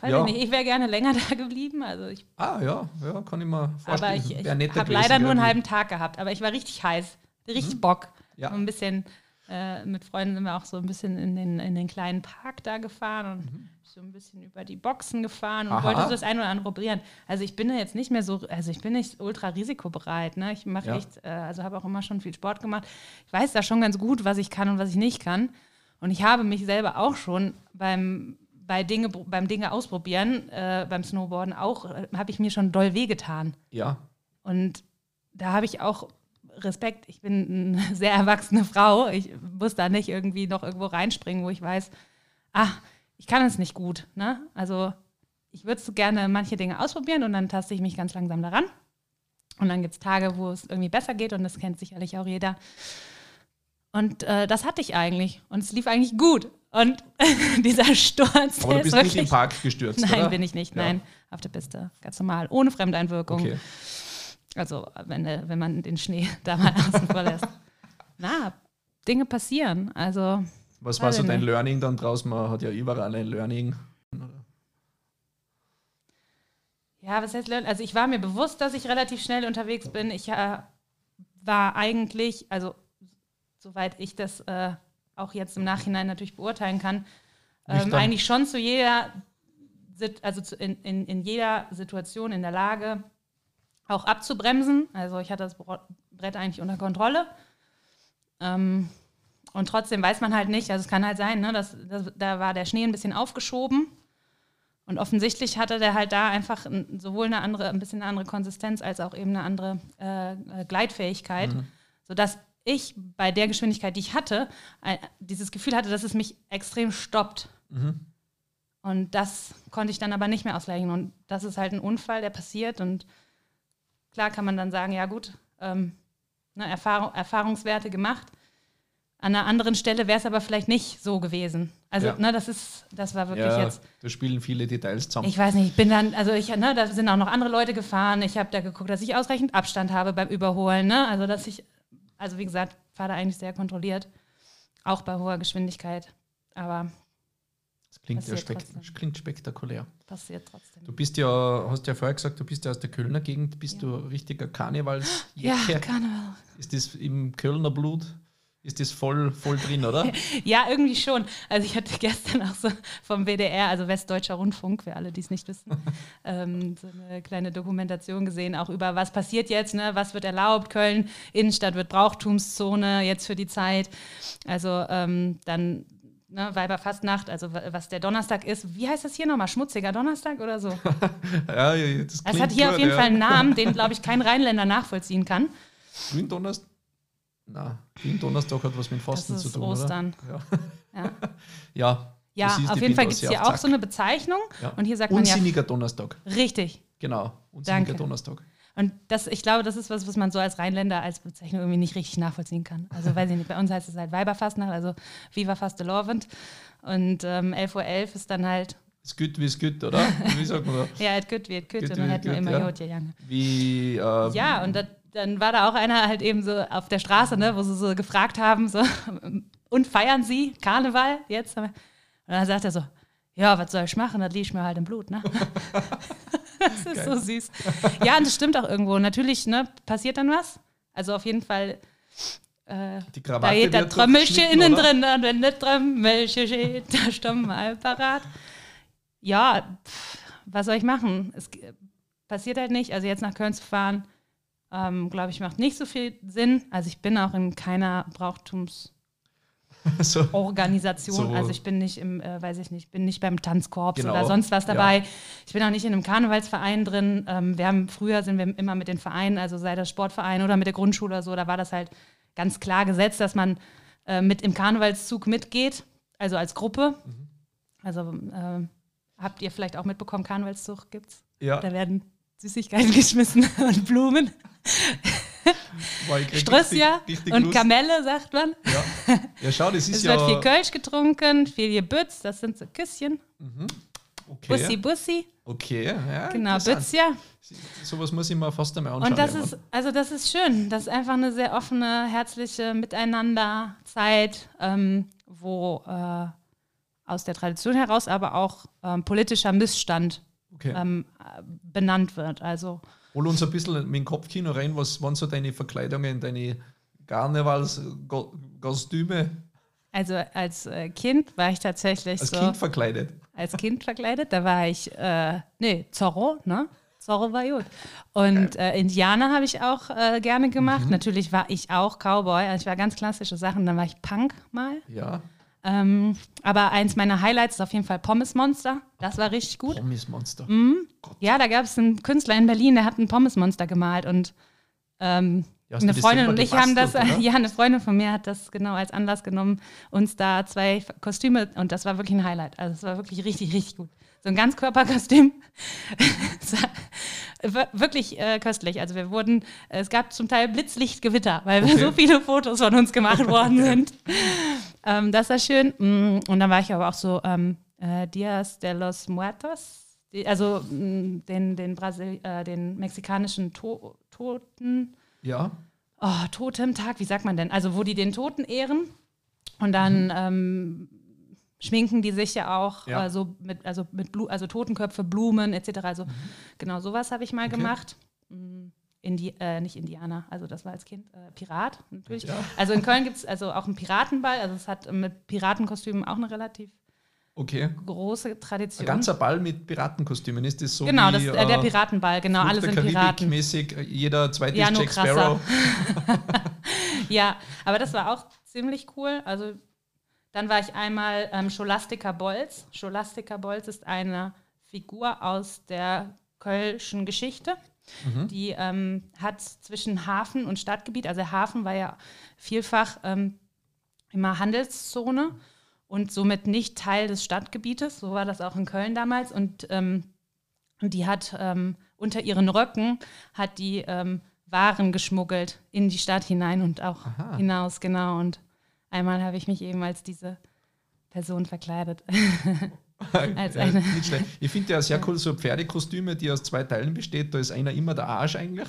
weiß Ja. ich nicht. Ich wäre gerne länger da geblieben. Also ich, Ah ja, ja, kann ich mir vorstellen. aber ich, ich habe leider nur einen halben Tag gehabt. Aber ich war richtig heiß. Richtig Bock. Ja. So ein bisschen äh, mit Freunden sind wir auch so ein bisschen in den, in den kleinen Park da gefahren und so ein bisschen über die Boxen gefahren und Mhm. Aha. wollte so das eine oder andere probieren. Also ich bin da jetzt nicht mehr so, also ich bin nicht ultra risikobereit. Ne? Ich mache Ja. echt, äh, also habe auch immer schon viel Sport gemacht. Ich weiß da schon ganz gut, was ich kann und was ich nicht kann. Und ich habe mich selber auch schon beim bei Dinge, beim Dinge ausprobieren, äh, beim Snowboarden auch, äh, habe ich mir schon doll wehgetan. Ja, Und da habe ich auch Respekt. Ich bin eine *laughs* sehr erwachsene Frau. Ich muss da nicht irgendwie noch irgendwo reinspringen, wo ich weiß, ah, ich kann es nicht gut. Ne? Also ich würde so gerne manche Dinge ausprobieren und dann taste ich mich ganz langsam daran. Und dann gibt es Tage, wo es irgendwie besser geht und das kennt sicherlich auch jeder. Und äh, das hatte ich eigentlich. Und es lief eigentlich gut. Und *laughs* dieser Sturz, aber du bist wirklich. nicht im Park gestürzt, *laughs* Nein, oder? bin ich nicht. Ja. Nein, auf der Piste. Ganz normal. Ohne Fremdeinwirkung. Okay. Also, wenn, äh, wenn man den Schnee *laughs* da mal außen vor lässt. Na, Dinge passieren. Also, Was war so dein nicht. Learning dann draus? Man hat ja überall ein Learning. ja, was heißt lernen? Also, ich war mir bewusst, dass ich relativ schnell unterwegs bin. Ich äh, war eigentlich, also, soweit ich das äh, auch jetzt im Nachhinein natürlich beurteilen kann, ähm, eigentlich schon zu jeder, also zu, in, in, in jeder Situation in der Lage, auch abzubremsen. Also, ich hatte das Brett eigentlich unter Kontrolle. Ähm, und trotzdem weiß man halt nicht, also es kann halt sein, ne, dass, dass, da war der Schnee ein bisschen aufgeschoben. Und offensichtlich hatte der halt da einfach ein, sowohl eine andere, ein bisschen eine andere Konsistenz als auch eben eine andere äh, äh, Gleitfähigkeit, sodass ich bei der Geschwindigkeit, die ich hatte, ein, dieses Gefühl hatte, dass es mich extrem stoppt. Und das konnte ich dann aber nicht mehr ausgleichen. Und das ist halt ein Unfall, der passiert. Und klar kann man dann sagen, ja gut, ähm, ne, Erfahrung, Erfahrungswerte gemacht. An einer anderen Stelle wäre es aber vielleicht nicht so gewesen. Also, Ja. ne, das ist, das war wirklich Ja, jetzt. da spielen viele Details zusammen. Ich weiß nicht, ich bin dann, also ich, ne, da sind auch noch andere Leute gefahren. Ich habe da geguckt, dass ich ausreichend Abstand habe beim Überholen, ne? Also dass ich, also wie gesagt, fahre da eigentlich sehr kontrolliert, auch bei hoher Geschwindigkeit. Aber das klingt, ja spek trotzdem. klingt spektakulär. passiert trotzdem. Du bist ja, hast ja vorher gesagt, du bist ja aus der Kölner Gegend, bist du richtiger Karnevals Ja, Karneval. Ist das im Kölner Blut? Ist das voll, voll drin, oder? *laughs* Ja, irgendwie schon. Also ich hatte gestern auch so vom WDR, also Westdeutscher Rundfunk, für alle, die es nicht wissen, *laughs* ähm, so eine kleine Dokumentation gesehen, auch über was passiert jetzt, ne? was wird erlaubt, Köln, Innenstadt wird Brauchtumszone jetzt für die Zeit. Also ähm, dann ne, Weiberfastnacht, also wa- was der Donnerstag ist. Wie heißt das hier nochmal? Schmutziger Donnerstag oder so? *laughs* ja, das Es klingt hat hier gut, auf jeden ja. Fall einen Namen, *laughs* den, glaube ich, kein Rheinländer nachvollziehen kann. Gründonnerstag? Nein, Gründonnerstag hat was mit Fasten Das zu ist tun, Ostern. oder? Ja. Ja. *laughs* ja. Ja, auf jeden Fall gibt es hier auch so eine Bezeichnung. Und hier sagt man ja Unsinniger Donnerstag. richtig. Genau. Unsinniger Danke. Donnerstag. Und das, ich glaube, das ist was, was man so als Rheinländer als Bezeichnung irgendwie nicht richtig nachvollziehen kann. Also weiß ich nicht, bei uns heißt es halt Weiberfastnacht, also Viva Fastelovend. Und ähm, 11.11 Uhr ist dann halt, Es gut wie es gut, oder? *laughs* Wie sagt man da? ja, et gut wird gut, Gut und dann wie hätten wir immer ja. Jod gegangen. Wie, äh, Ja, und dat, dann war da auch einer halt eben so auf der Straße, ne, wo sie so gefragt haben, so, *laughs* und feiern Sie Karneval jetzt? Und dann sagt er so, ja, was soll ich machen? Das liegt mir halt im Blut, ne? *laughs* das ist so süß. Ja, und das stimmt auch irgendwo. Natürlich, ne, passiert dann was. Also auf jeden Fall, äh, die da Krawatte geht der Trommelchen innen oder? drin, und wenn das Trommelchen steht, da stumm mal parat. Ja, pff, was soll ich machen? Es passiert halt nicht. Also jetzt nach Köln zu fahren, ähm, glaube ich, macht nicht so viel Sinn. Also ich bin auch in keiner Brauchtums *laughs* so. Organisation. So. Also ich bin nicht im, äh, weiß ich nicht, bin nicht beim Tanzkorps Genau, oder sonst was ja. dabei. Ich bin auch nicht in einem Karnevalsverein drin. Ähm, wir haben früher sind wir immer mit den Vereinen, also sei das Sportverein oder mit der Grundschule oder so, da war das halt ganz klar gesetzt, dass man äh, mit im Karnevalszug mitgeht, also als Gruppe. Mhm. Also ähm, habt ihr vielleicht auch mitbekommen, Karnevalszug gibt's? Ja, Da werden Süßigkeiten *laughs* geschmissen und Blumen, *laughs* Strössia und Lust. Kamelle, sagt man. Ja. ja, schau, das ist Es ja. wird viel Kölsch getrunken, viel Gebütz, das sind so Küsschen. okay. Bussi, Bussi, Okay, ja. genau. Bützja. Sowas muss ich mir fast einmal anschauen. Und das ist, also das ist schön. Das ist einfach eine sehr offene, herzliche Miteinanderzeit, ähm, wo äh, aus der Tradition heraus aber auch ähm, politischer Missstand Okay. ähm, äh, benannt wird. Also Hol uns ein bisschen mit dem Kopfkino rein. Was waren so deine Verkleidungen, deine Karnevalskostüme Also als äh, Kind war ich tatsächlich als so Kind verkleidet? als Kind verkleidet. Da war ich, äh, nee, Zorro, ne? Zorro war gut. Und äh, Indianer habe ich auch äh, gerne gemacht. Natürlich war ich auch Cowboy. Also ich war ganz klassische Sachen. Dann war ich Punk mal. Ja, Ähm, aber eins meiner Highlights ist auf jeden Fall Pommes Monster. Das war richtig gut. Pommes Monster. Mhm. Ja, da gab es einen Künstler in Berlin, der hat ein Pommes Monster gemalt und ähm, Ja, eine Freundin und ich haben das, oder? *laughs* ja, eine Freundin von mir hat das genau als Anlass genommen, uns da zwei Kostüme und das war wirklich ein Highlight. Also es war wirklich richtig, richtig gut. So ein Ganzkörperkostüm. *laughs* Wirklich äh, köstlich. Also wir wurden, es gab zum Teil Blitzlichtgewitter, weil Okay. so viele Fotos von uns gemacht *laughs* worden sind. Ähm, das war schön. Mm, Und dann war ich aber auch so ähm, äh, Dias de los Muertos, also mm, den, den, Brasil äh, den mexikanischen to Toten, Ja, oh, Totemtag, wie sagt man denn? Also wo die den Toten ehren und dann ähm, schminken die sich ja auch Ja. äh, so mit, also mit Blu also Totenköpfe, Blumen etc. Also genau sowas habe ich mal Okay. gemacht. Mm, Indi äh, nicht Indianer, also das war als Kind äh, Pirat natürlich. Ja. Also in Köln gibt es also auch einen Piratenball, also es hat mit Piratenkostümen auch eine relativ okay. große Ein Tradition. ganzer Ball mit Piratenkostümen. Ist das so genau, wie das, äh, der äh, Piratenball, genau, alle Fluch der sind Karibik Piraten. mäßig, äh, jeder zweite Ja, ist Jack. Sparrow. *laughs* Ja, aber das war auch ziemlich cool. Also dann war ich einmal ähm, Scholastica Bolz. Scholastica Bolz ist eine Figur aus der kölschen Geschichte. Die ähm, hat zwischen Hafen und Stadtgebiet, also Hafen war ja vielfach ähm, immer Handelszone und somit nicht Teil des Stadtgebietes. So war das auch in Köln damals. Und ähm, die hat ähm, unter ihren Röcken hat die ähm, Waren geschmuggelt in die Stadt hinein und auch Aha. hinaus, genau. Und einmal habe ich mich eben als diese Person verkleidet. *laughs* Als eine- nicht schlecht. Ich finde ja sehr cool, so Pferdekostüme, die aus zwei Teilen besteht. Da ist einer immer der Arsch eigentlich.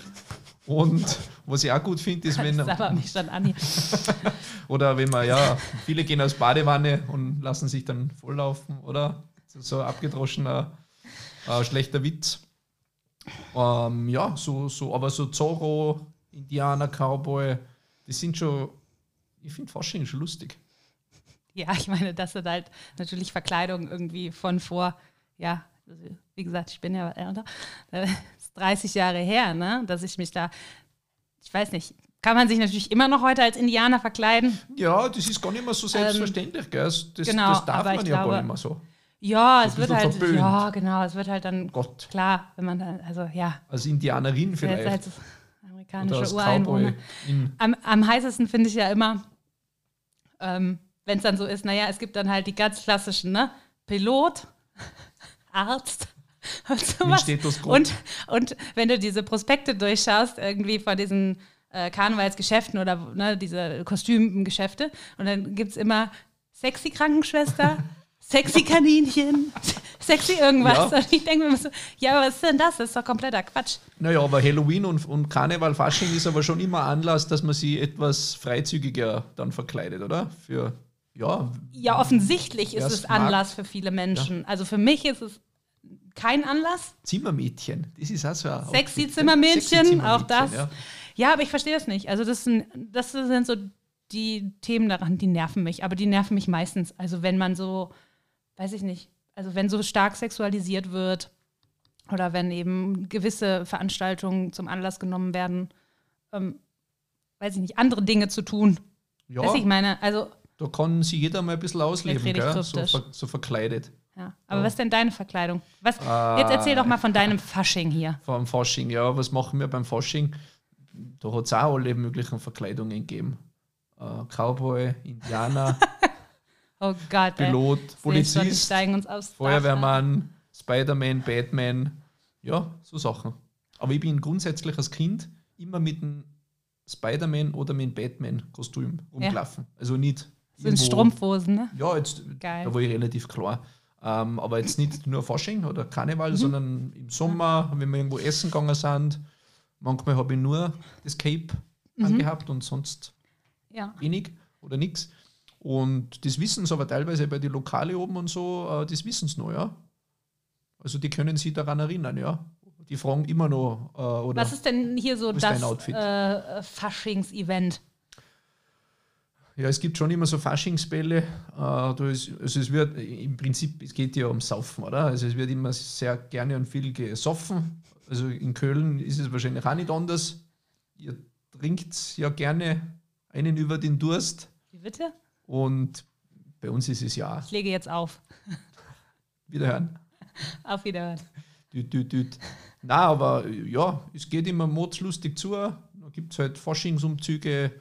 Und was ich auch gut finde, ist, wenn. Das aber mich schon an. hier. *laughs* Oder wenn man, ja, viele gehen aus Badewanne und lassen sich dann volllaufen, oder? So, so ein abgedroschener, äh, schlechter Witz. Ähm, ja, so, so, aber so Zorro, Indianer, Cowboy, die sind schon, ich finde Fasching schon lustig. Ja, ich meine, das sind halt natürlich Verkleidungen irgendwie von vor, ja, also, wie gesagt, ich bin ja älter, ist 30 Jahre her, ne, dass ich mich da, ich weiß nicht, kann man sich natürlich immer noch heute als Indianer verkleiden? Ja, das ist gar nicht mehr so selbstverständlich, gell? Das, Ähm, genau, das darf man ja glaube- gar nicht mehr so. Ja, es wird halt, verböhnt. ja, genau, es wird halt dann Gott, klar, wenn man dann, also ja, als Indianerin vielleicht. als amerikanische Ureinwohner. Am, am heißesten finde ich ja immer, ähm, wenn es dann so ist, naja, es gibt dann halt die ganz klassischen, ne? Pilot, *laughs* Arzt *laughs* und sowas. Und, und wenn du diese Prospekte durchschaust, irgendwie von diesen äh, Karnevalsgeschäften oder ne, diese Kostümgeschäfte, und dann gibt es immer sexy Krankenschwester, sexy Kaninchen, sexy irgendwas. Ja. Und ich denke mir so, ja, aber was ist denn das? Das ist doch kompletter Quatsch. Naja, aber Halloween und, und Karneval, Fasching ist aber schon immer Anlass, dass man sie etwas freizügiger dann verkleidet, oder? Für, ja, Ja, offensichtlich ist es es mag. Anlass für viele Menschen. Also für mich ist es kein Anlass. Zimmermädchen. Das ist auch so ein Sexy ja. Zimmermädchen, Sexy auch das. Ja. Ja, aber ich verstehe das nicht. Also das sind, das sind so die Themen daran, die nerven mich. Aber die nerven mich meistens. Also wenn man so, weiß ich nicht, also wenn so stark sexualisiert wird oder wenn eben gewisse Veranstaltungen zum Anlass genommen werden, ähm, weiß ich nicht, andere Dinge zu tun. Ja, Weiß ich meine, also da kann sich jeder mal ein bisschen ausleben, gell? So, ver, so verkleidet. Ja. Aber Ja. was ist denn deine Verkleidung? Was, Ah. jetzt erzähl doch mal von deinem Fasching hier. Vor dem Fasching, ja, was machen wir beim Fasching? Da hat es auch alle möglichen Verkleidungen gegeben. Äh, Cowboy, Indianer, *laughs* Oh Gott, ey. Pilot, die Polizist, steigen uns aufs Dach, Feuerwehrmann, Spider-Man, Batman, ja, so Sachen. Aber ich bin grundsätzlich als Kind immer mit einem Spider-Man oder mit einem Batman-Kostüm rumgelaufen. Also nicht. ja. Sind irgendwo- Strumpfhosen, ne? Ja, jetzt, Geil. da war ich relativ klar. Ähm, aber jetzt nicht nur Fasching oder Karneval, Mhm. sondern im Sommer, wenn wir irgendwo essen gegangen sind. Manchmal habe ich nur das Cape Mhm. angehabt und sonst Ja. wenig oder nichts. Und das wissen sie aber teilweise bei den Lokale oben und so, äh, das wissen sie noch, ja. Also die können sich daran erinnern, ja. Die fragen immer noch, äh, oder Was ist denn hier so das äh, Faschings-Event? ja, es gibt schon immer so Faschingsbälle. Äh, da ist, also es wird im Prinzip, es geht ja ums Saufen, oder? Also es wird immer sehr gerne und viel gesoffen. Also in Köln ist es wahrscheinlich auch nicht anders. Ihr trinkt ja gerne einen über den Durst Wie bitte? Und bei uns ist es ja Ich lege jetzt auf. wiederhören. *laughs* Auf Wiederhören. Düt, düt, düt. Na, aber ja, es geht immer mordslustig zu. Da gibt es halt Faschingsumzüge,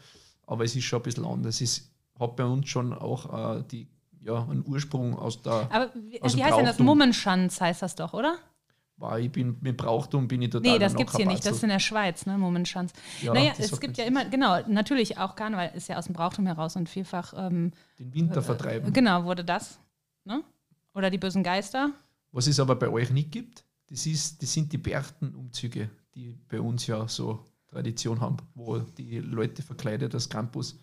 aber es ist schon ein bisschen anders. Es hat bei uns schon auch äh, die, ja, einen Ursprung aus der. Aber wie, Aus wie heißt denn das? Mummenschanz heißt das doch, oder? War, ich bin mit Brauchtum bin ich total Nee, das noch gibt's hier nicht. Das ist in der Schweiz, ne? Mummenschanz. Ja, naja, das es gibt ja immer, genau, natürlich auch Karneval ist ja aus dem Brauchtum heraus und vielfach, ähm, den Winter vertreiben. genau, wurde das, ne? Oder die bösen Geister. Was es aber bei euch nicht gibt, das, ist, das sind die Berchtenumzüge, die bei uns ja so Tradition haben, wo die Leute verkleidet als Krampus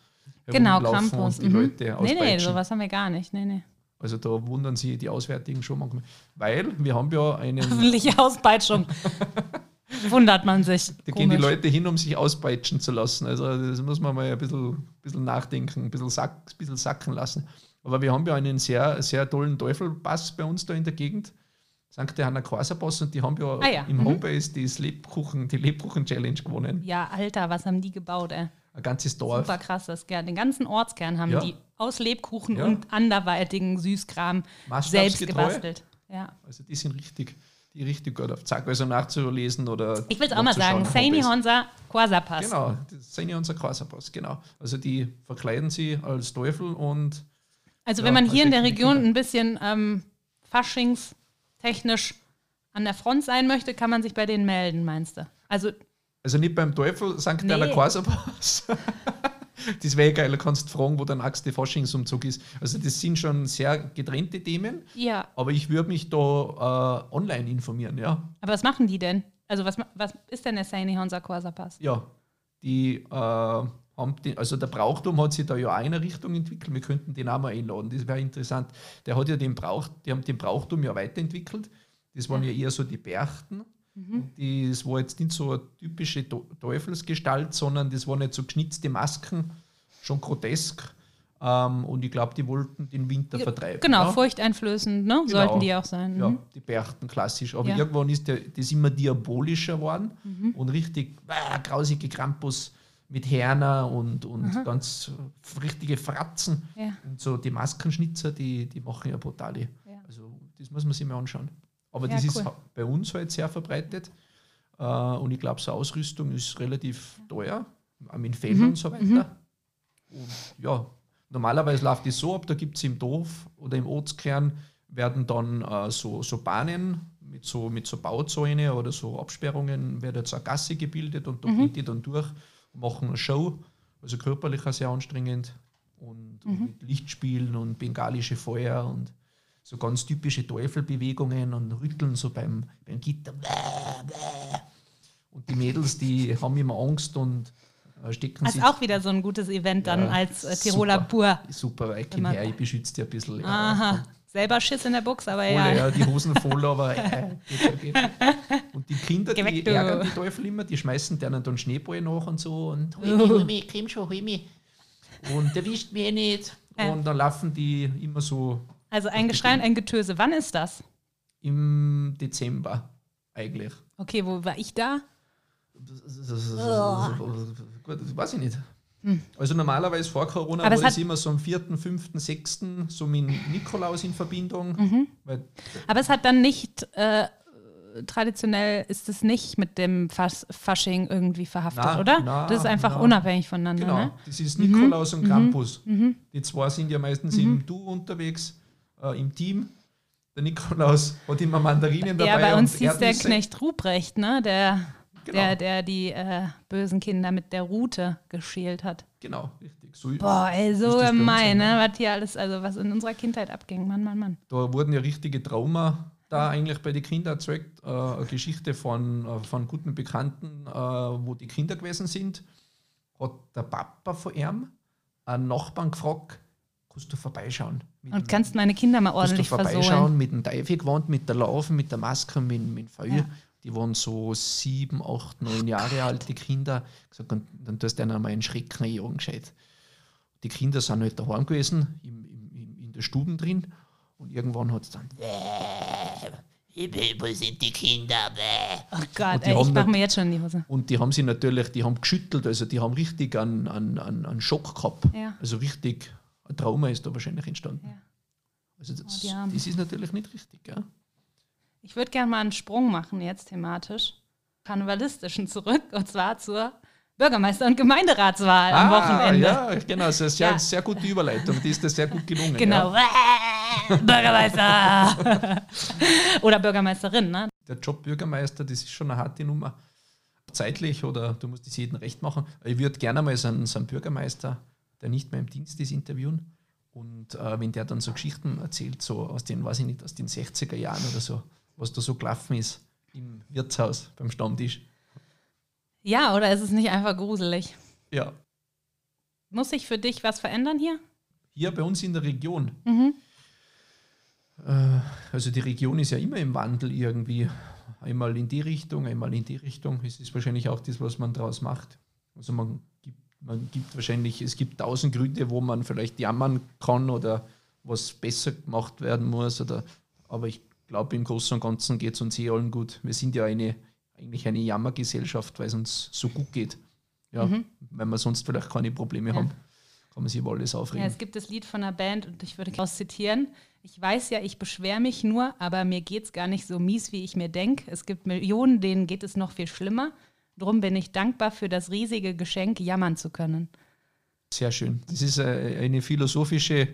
Genau, Krampus. und die mhm. Leute nee, nee, sowas haben wir gar nicht. Nee, nee. Also da wundern sich die Auswärtigen schon manchmal. Weil wir haben ja einen, *laughs* Öffentliche Auspeitschung. *laughs* Wundert man sich. da gehen die Komisch. Leute hin, um sich auspeitschen zu lassen. Also das muss man mal ein bisschen, bisschen nachdenken, ein bisschen, sack, ein bisschen sacken lassen. Aber wir haben ja einen sehr, sehr tollen Teufelpass bei uns da in der Gegend. St. Johanna Quaserpass und die haben ja, Ah ja, im mhm. Homebase das Lebkuchen, die Lebkuchen-Challenge gewonnen. Ja, Alter, was haben die gebaut, ey? Ein ganzes Dorf. Super krass, das Kern. Den ganzen Ortskern haben Ja. die aus Lebkuchen Ja. und anderweitigen Süßkram selbst gebastelt. Ja. Also die sind richtig, die richtig gut auf Zack. Also nachzulesen oder. Ich will es auch mal sagen, Saini. Honsa Quasapass. Genau, ja unser Quaserpass, genau. Also die verkleiden sie als Teufel und Also wenn man hier in der Technik- Region ein bisschen ähm, faschingstechnisch an der Front sein möchte, kann man sich bei denen melden, meinst du? Also also nicht beim Teufel St. Nee. Anna *laughs* Quaserpass. das wäre geil, da kannst du fragen, wo der nächste Faschingsumzug ist. Also das sind schon sehr getrennte Themen, ja, aber ich würde mich da äh, online informieren, ja. aber was machen die denn? Also was, was ist denn der Saini Honsa Quasapass? Ja, die äh, haben den, also der Brauchtum hat sich da ja eine Richtung entwickelt. Wir könnten den auch mal einladen, das wäre interessant. Der hat ja den Brauch, die haben den Brauchtum ja weiterentwickelt. Das waren ja, eher so die Berchten. Und Das war jetzt nicht so eine typische Teu- Teufelsgestalt, sondern das waren nicht so geschnitzte Masken, schon grotesk. Ähm, und ich glaube, die wollten den Winter vertreiben. Genau, ja? furchteinflößend, ne? Genau. Sollten die auch sein. Ja, Mhm. die Berchten klassisch. Aber Ja. irgendwann ist der, das immer diabolischer geworden Mhm. und richtig äh, grausige Krampus mit Herner und, und ganz richtige Fratzen. Ja. Und so die Maskenschnitzer, die, die machen ja brutale. Ja. Also das muss man sich mal anschauen. Aber Ja, das ist cool. ha- bei uns halt sehr verbreitet. Äh, und ich glaube, so Ausrüstung ist relativ teuer, auch mit Fällen Mhm. und so weiter. Und ja, normalerweise läuft es so ab, da gibt es im Dorf oder im Ortskern werden dann äh, so, so Bahnen mit so, mit so Bauzäune oder so Absperrungen, wird jetzt eine Gasse gebildet und da Mhm. geht die dann durch machen eine Show, also körperlich auch sehr anstrengend und, Mhm. und mit Lichtspielen und bengalische Feuer und so ganz typische Teufelbewegungen und rütteln so beim, beim Gitter. Und die Mädels, die haben immer Angst und äh, stecken Das sich ist auch wieder so ein gutes Event dann Ja, als äh, Tiroler super. Pur. super weit Immer- her, ich beschütze dich ein bisschen. Ja. Aha. Selber Schiss in der Buchs, aber Voll, ja. ja. die Hosen voll, aber äh, geht geht. Und die Kinder, Geh die weg, du. ärgern die Teufel immer, die schmeißen denen dann Schneeball nach und so und hol mich, hol mich, komm schon, hol mich. Und erwischt mich eh nicht. Ja. Und dann laufen die immer so Also ein Geschrei und ein Getöse. Wann ist das? im Dezember eigentlich. Okay, wo war ich da? Gut, das weiß ich nicht. Also normalerweise vor Corona Aber war es immer so am 4., 5., 6. so mit Nikolaus in Verbindung. Mhm. Aber es hat dann nicht, äh, traditionell ist es nicht mit dem Fas Fasching irgendwie verhaftet, Na, oder? na, das ist einfach na. unabhängig voneinander, genau, ne? das ist Nikolaus Mhm. und Krampus. Die zwei sind ja meistens im Du unterwegs, äh, im Team. Der Nikolaus hat immer Mandarinen dabei. Ja, bei uns hieß der Erdnüsse. Knecht Ruprecht, ne? Der, Genau. der, der die äh, bösen Kinder mit der Rute geschält hat. Genau, richtig. So Boah, ey, so gemein, immer. ne? Was hier alles, also was in unserer Kindheit abging. Mann, Mann, Mann. Da wurden ja richtige Trauma da eigentlich bei den Kindern erzeugt. Äh, eine Geschichte von, äh, von guten Bekannten, äh, wo die Kinder gewesen sind, hat der Papa von ihm einen Nachbarn gefragt, kannst du vorbeischauen? Und dem- kannst meine Kinder mal kannst du ordentlich vorbeischauen versohlen. mit dem Teufel gewandt, mit der Laufen, mit der Maske, mit, mit dem Feuer. Ja. Die waren so sieben, acht, neun Jahre alt, die Kinder. Gesagt, und dann tust du ihnen einmal einen Schrecken einjagen, gescheit. Die Kinder sind halt daheim gewesen, im, im, in der Stube drin. Und irgendwann hat es dann, Wo sind die Kinder? Bäh. Oh Gott, ey, ich haben mach da- mir jetzt schon in die Hose. und die haben sie natürlich, die haben geschüttelt, also die haben richtig einen, einen, einen, einen Schock gehabt. Ja. Also richtig, ein Trauma ist da wahrscheinlich entstanden. Ja. Also das, Armen. das ist natürlich nicht richtig. Gell? Ich würde gerne mal einen Sprung machen jetzt thematisch. Karnevalistischen zurück und zwar zur Bürgermeister- und Gemeinderatswahl am Wochenende. Ah, Ja, genau, das ist eine sehr, Ja. sehr gute Überleitung. Die ist dir sehr gut gelungen. Genau. Ja. *laughs* Bürgermeister! *laughs* Oder Bürgermeisterin, ne? Der Job Bürgermeister, das ist schon eine harte Nummer. Zeitlich oder du musst es jedem recht machen. Ich würde gerne mal so einen, so einen Bürgermeister, der nicht mehr im Dienst ist, interviewen. Und äh, wenn der dann so Geschichten erzählt, so aus den, weiß ich nicht, aus den 60er Jahren oder so, was da so gelaufen ist im Wirtshaus beim Stammtisch. Ja, oder ist es nicht einfach gruselig? Ja, Muss sich für dich was verändern hier? hier bei uns in der Region. Mhm. Äh, also die Region ist ja immer im Wandel irgendwie. Einmal in die Richtung, einmal in die Richtung. Es ist wahrscheinlich auch das, was man daraus macht. Also man gibt, man gibt wahrscheinlich, es gibt tausend Gründe, wo man vielleicht jammern kann oder was besser gemacht werden muss. Oder, aber ich glaube, im Großen und Ganzen geht es uns eh allen gut. Wir sind ja eine, eigentlich eine Jammergesellschaft, weil es uns so gut geht. Ja, Weil wir sonst vielleicht keine Probleme Mhm. Ja. haben, kann man sich über alles Ja, aufregen. es gibt das Lied von einer Band und ich würde daraus zitieren. Ich weiß ja, ich beschwere mich nur, aber mir geht es gar nicht so mies, wie ich mir denke. Es gibt Millionen, denen geht es noch viel schlimmer. Drum bin ich dankbar für das riesige Geschenk, jammern zu können. Sehr schön. Das ist äh, eine philosophische äh,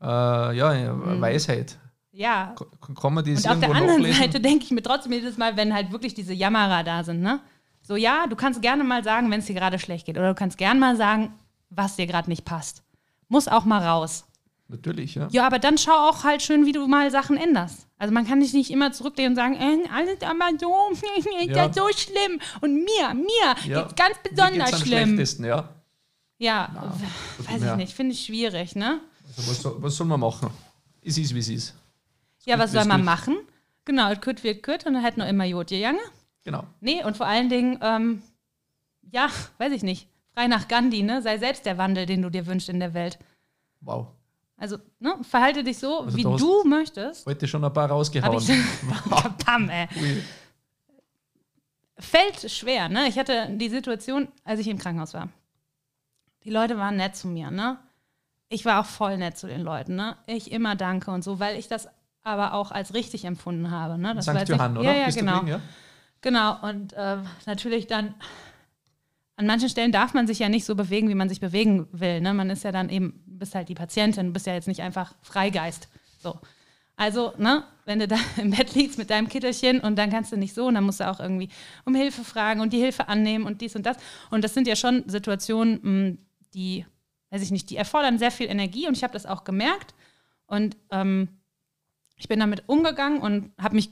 ja, Weisheit. Ja, Kann man das und auf der anderen nachlesen? Seite denke ich mir trotzdem jedes Mal, wenn halt wirklich diese Jammerer da sind, ne? So, ja, du kannst gerne mal sagen, wenn es dir gerade schlecht geht. Oder du kannst gerne mal sagen, was dir gerade nicht passt. Muss auch mal raus. Natürlich, ja. Ja, aber dann schau auch halt schön, wie du mal Sachen änderst. Also man kann dich nicht immer zurücklehnen und sagen, äh, alles aber so, *laughs* ist Ja. das so schlimm. Und mir, mir ja. ganz besonders am schlimm. schlechtesten, ja. Ja, von weiß ich nicht, finde ich schwierig, ne? Also was, soll, was soll man machen? Es ist, wie es ist. Ja, was soll man machen? Genau, es kürt wird kürt und dann hätten noch immer Jod gegangen. Genau. Nee, und vor allen Dingen, ähm, ja, weiß ich nicht, frei nach Gandhi, ne? Sei selbst der Wandel, den du dir wünschst in der Welt. Wow. Also, ne, verhalte dich so, Also wie hast- du möchtest. Heute schon ein paar Hab rausgehauen. ich. Kapam, *laughs* ey. Ui. Fällt schwer, ne? Ich hatte die Situation, als ich im Krankenhaus war. Die Leute waren nett zu mir, ne? Ich war auch voll nett zu den Leuten, ne? Ich immer danke und so, weil ich das aber auch als richtig empfunden habe, ne? Das St. Johann, oder? Ja, ja, du genau. drin, ja? Genau, und äh, natürlich dann, an manchen Stellen darf man sich ja nicht so bewegen, wie man sich bewegen will. Ne? Man ist ja dann eben, bist halt die Patientin, bist ja jetzt nicht einfach Freigeist. So. Also, ne, wenn du da *laughs* im Bett liegst mit deinem Kittelchen und dann kannst du nicht so und dann musst du auch irgendwie um Hilfe fragen und die Hilfe annehmen und dies und das. Und das sind ja schon Situationen, mh, die, weiß ich nicht, die erfordern sehr viel Energie und ich habe das auch gemerkt. Und ähm, ich bin damit umgegangen und habe mich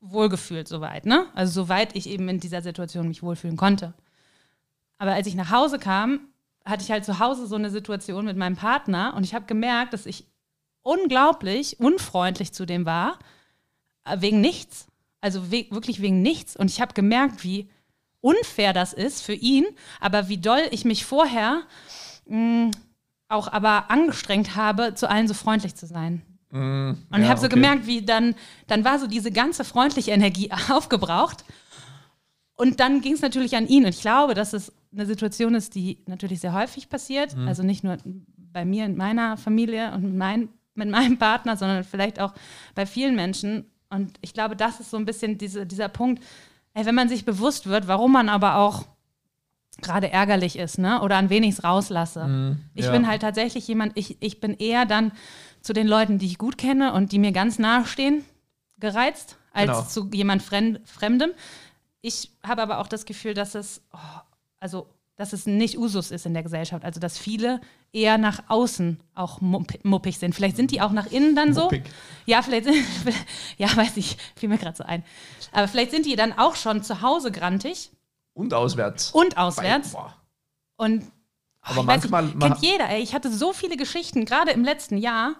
wohlgefühlt soweit, ne? Also soweit ich eben in dieser Situation mich wohlfühlen konnte. Aber als ich nach Hause kam, hatte ich halt zu Hause so eine Situation mit meinem Partner und ich habe gemerkt, dass ich unglaublich unfreundlich zu dem war, äh, wegen nichts. Also we wirklich wegen nichts. Und ich habe gemerkt, wie unfair das ist für ihn, aber wie doll ich mich vorher mh, auch aber angestrengt habe, zu allen so freundlich zu sein. Mm, Und ich ja, habe so okay. gemerkt, wie dann, dann war so diese ganze freundliche Energie *laughs* aufgebraucht. Und dann ging es natürlich an ihn. Und ich glaube, dass es eine Situation ist, die natürlich sehr häufig passiert. Mhm. Also nicht nur bei mir in meiner Familie und mit, mein, mit meinem Partner, sondern vielleicht auch bei vielen Menschen. Und ich glaube, das ist so ein bisschen diese, dieser Punkt, ey, wenn man sich bewusst wird, warum man aber auch gerade ärgerlich ist, ne? Oder an wen ich es rauslasse. ich Mhm. ja. bin halt tatsächlich jemand, ich, ich bin eher dann zu den Leuten, die ich gut kenne und die mir ganz nahe stehen, gereizt, als Genau. zu jemand Fremd, Fremdem. Ich habe aber auch das Gefühl, dass es, oh, also, dass es nicht Usus ist in der Gesellschaft. Also, dass viele eher nach außen auch mupp- muppig sind. Vielleicht sind die auch nach innen dann so. Muppig. Ja, vielleicht sind, *laughs* ja, weiß ich, fiel mir gerade so ein. Aber vielleicht sind die dann auch schon zu Hause grantig Und auswärts. und auswärts. Boah. Und Aber ich weiß manchmal. nicht, man- kennt jeder, ey. Ich hatte so viele Geschichten, gerade im letzten Jahr,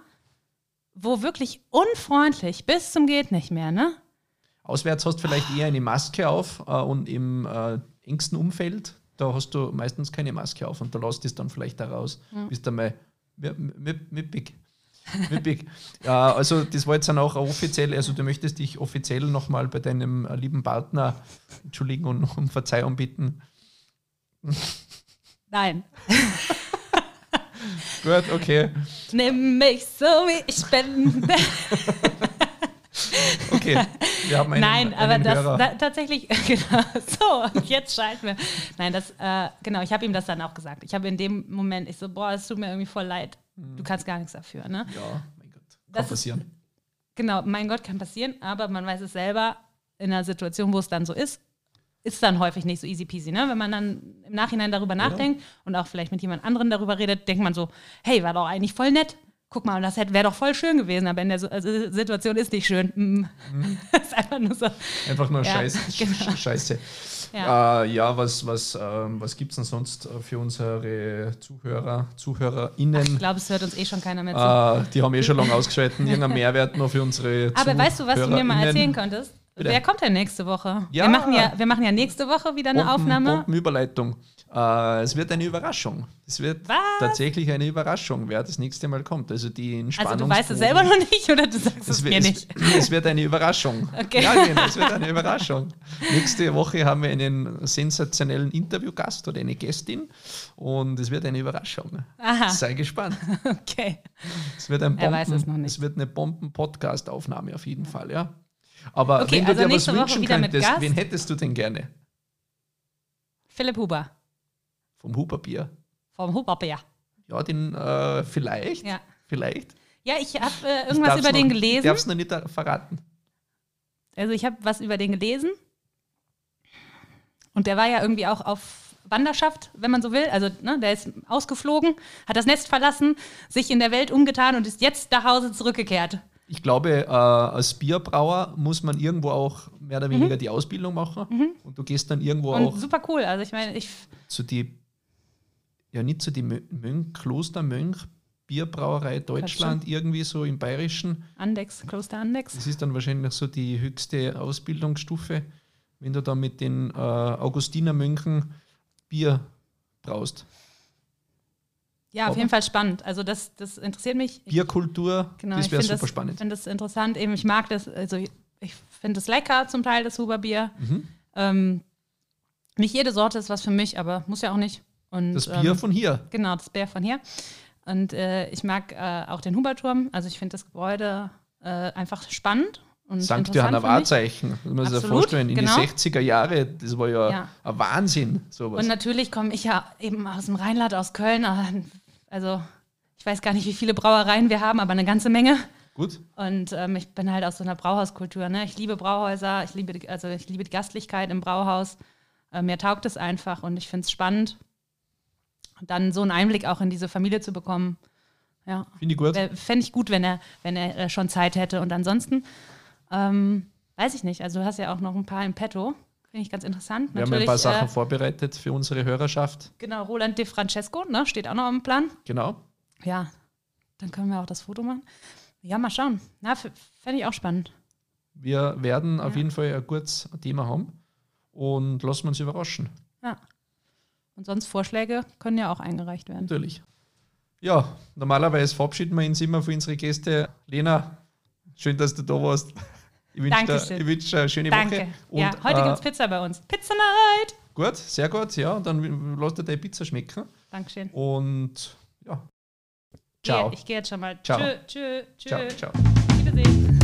wo wirklich unfreundlich bis zum geht nicht mehr, ne? Auswärts hast du vielleicht eher eine Maske auf äh, und im äh, engsten Umfeld, da hast du meistens keine Maske auf und da lässt es dann vielleicht da raus. Bist du mal mippig. Mippig. ja, also das war jetzt dann auch offiziell, also du möchtest dich offiziell nochmal bei deinem lieben Partner entschuldigen und um Verzeihung bitten. Nein. *laughs* Gut, okay. Nimm mich so, wie ich bin. *laughs* *laughs* Okay. Wir haben einen, Nein, aber einen das da, tatsächlich, *laughs* genau, so, und jetzt schalten wir. Nein, das, äh, genau, ich habe ihm das dann auch gesagt. Ich habe in dem Moment, ich so, boah, es tut mir irgendwie voll leid. Du kannst gar nichts dafür, ne? ja, mein Gott. Kann Das ist- passieren. Genau, mein Gott, kann passieren, aber man weiß es selber in einer Situation, wo es dann so ist, ist dann häufig nicht so easy peasy, ne? Wenn man dann im Nachhinein darüber nachdenkt und auch vielleicht mit jemand anderem darüber redet, denkt man so, hey, war doch eigentlich voll nett. Guck mal, das wäre doch voll schön gewesen, aber in der so also, Situation ist nicht schön. Mm. *laughs* ist einfach nur so. Einfach nur Ja, Scheiß, *laughs* genau. Sch- Scheiße. Ja. Äh, ja was, was, ähm, was gibt es denn sonst äh, für unsere Zuhörer, ZuhörerInnen? Ich glaube, es hört uns eh schon keiner mehr zu. äh, die haben eh schon lange ausgeschalten. Irgendein Mehrwert noch für unsere *laughs* aber weißt du, was du mir mal erzählen könntest? Bitte. Wer kommt denn nächste Woche? Ja. Wir, machen ja, wir machen ja nächste Woche wieder eine Bomben, Aufnahme. Bombenüberleitung. Äh, es wird eine Überraschung. Es wird Was? tatsächlich eine Überraschung, wer das nächste Mal kommt. Also die Also Entspannung. du weißt es selber noch nicht oder du sagst es, mir wird, nicht? Es, es wird eine Überraschung. *laughs* Okay. Ja, genau, es wird eine Überraschung. Nächste Woche haben wir einen sensationellen Interviewgast oder eine Gästin und es wird eine Überraschung. Aha. Sei gespannt. *laughs* Okay. Es wird, ein Er weiß Bomben, es noch nicht. es wird eine Bomben-Podcast-Aufnahme auf jeden Fall, ja. Aber Okay, wenn du also dir was wünschen könntest, wen hättest du denn gerne? Philipp Huber Vom Huberbier? vom Huberbier. Ja, den äh, vielleicht. Ja. Vielleicht. Ja, ich habe äh, Ich irgendwas darf's über noch, den Ich gelesen. darf es noch nicht äh, verraten. Also ich habe was über den gelesen. Und der war ja irgendwie auch auf Wanderschaft, wenn man so will. Also ne, der ist ausgeflogen, hat das Nest verlassen, sich in der Welt umgetan und ist jetzt nach Hause zurückgekehrt. Ich glaube, äh, als Bierbrauer muss man irgendwo auch mehr oder weniger die Ausbildung machen. Und du gehst dann irgendwo Mhm. Und auch super cool. Also ich meine, ich zu die, ja nicht zu die Mö- Mönch, Klostermönch, Bierbrauerei Deutschland, irgendwie so im Bayerischen. Andex, Kloster Andex. Das ist dann wahrscheinlich so die höchste Ausbildungsstufe, wenn du da mit den äh, Augustinermönchen Bier braust. Ja, auf Aber- jeden Fall spannend. Also das, das interessiert mich. Ich, Bierkultur, genau, das ich wäre finde super spannend. Ich finde das interessant. Eben, ich mag das, also ich, ich finde es lecker zum Teil, das Huberbier. Mhm. Ähm, nicht jede Sorte ist was für mich, aber muss ja auch nicht. Und, Das Bier ähm, von hier. Genau, das Bär von hier. Und äh, ich mag äh, auch den Huberturm. Also ich finde das Gebäude äh, einfach spannend. Und interessant Johanna. Wahrzeichen. Muss man sich ja vorstellen. In genau. den 60er Jahren, das war ja, Ja. ein Wahnsinn. Sowas. Und natürlich komme ich ja eben aus dem Rheinland, aus Köln. Also ich weiß gar nicht, wie viele Brauereien wir haben, aber eine ganze Menge. Gut. Und ähm, ich bin halt aus so einer Brauhauskultur. Ne? Ich liebe Brauhäuser, ich liebe, die, also ich liebe die Gastlichkeit im Brauhaus. Äh, mir taugt es einfach und ich finde es spannend. Und dann so einen Einblick auch in diese Familie zu bekommen. Ja. Finde ich gut. Fände ich gut, wenn er, wenn er äh, schon Zeit hätte. Und ansonsten, ähm, weiß ich nicht. Also du hast ja auch noch ein paar im Petto. Finde ich ganz interessant. Wir haben ein paar Natürlich, Sachen äh, vorbereitet für unsere Hörerschaft. Genau, Roland De Francesco, ne, steht auch noch am Plan. Genau. Ja, dann können wir auch das Foto machen. Ja, mal schauen. Na, fände ich auch spannend. Wir werden auf Ja. jeden Fall ein kurzes Thema haben und lassen wir uns überraschen. Ja. Und sonst Vorschläge können ja auch eingereicht werden. Natürlich. Ja, normalerweise verabschieden wir uns immer für unsere Gäste. Lena, schön, dass du da warst. Ich wünsche dir, wünsch dir eine schöne Danke. Woche. ja, Und, heute äh, gibt's Pizza bei uns. Pizza Night! Gut, sehr gut. Ja, dann lass dir deine Pizza schmecken. Dankeschön. Und ja. Ciao. Ich gehe jetzt schon mal. Ciao. Tschö, tschö, tschö. Ciao, ciao. Wiedersehen.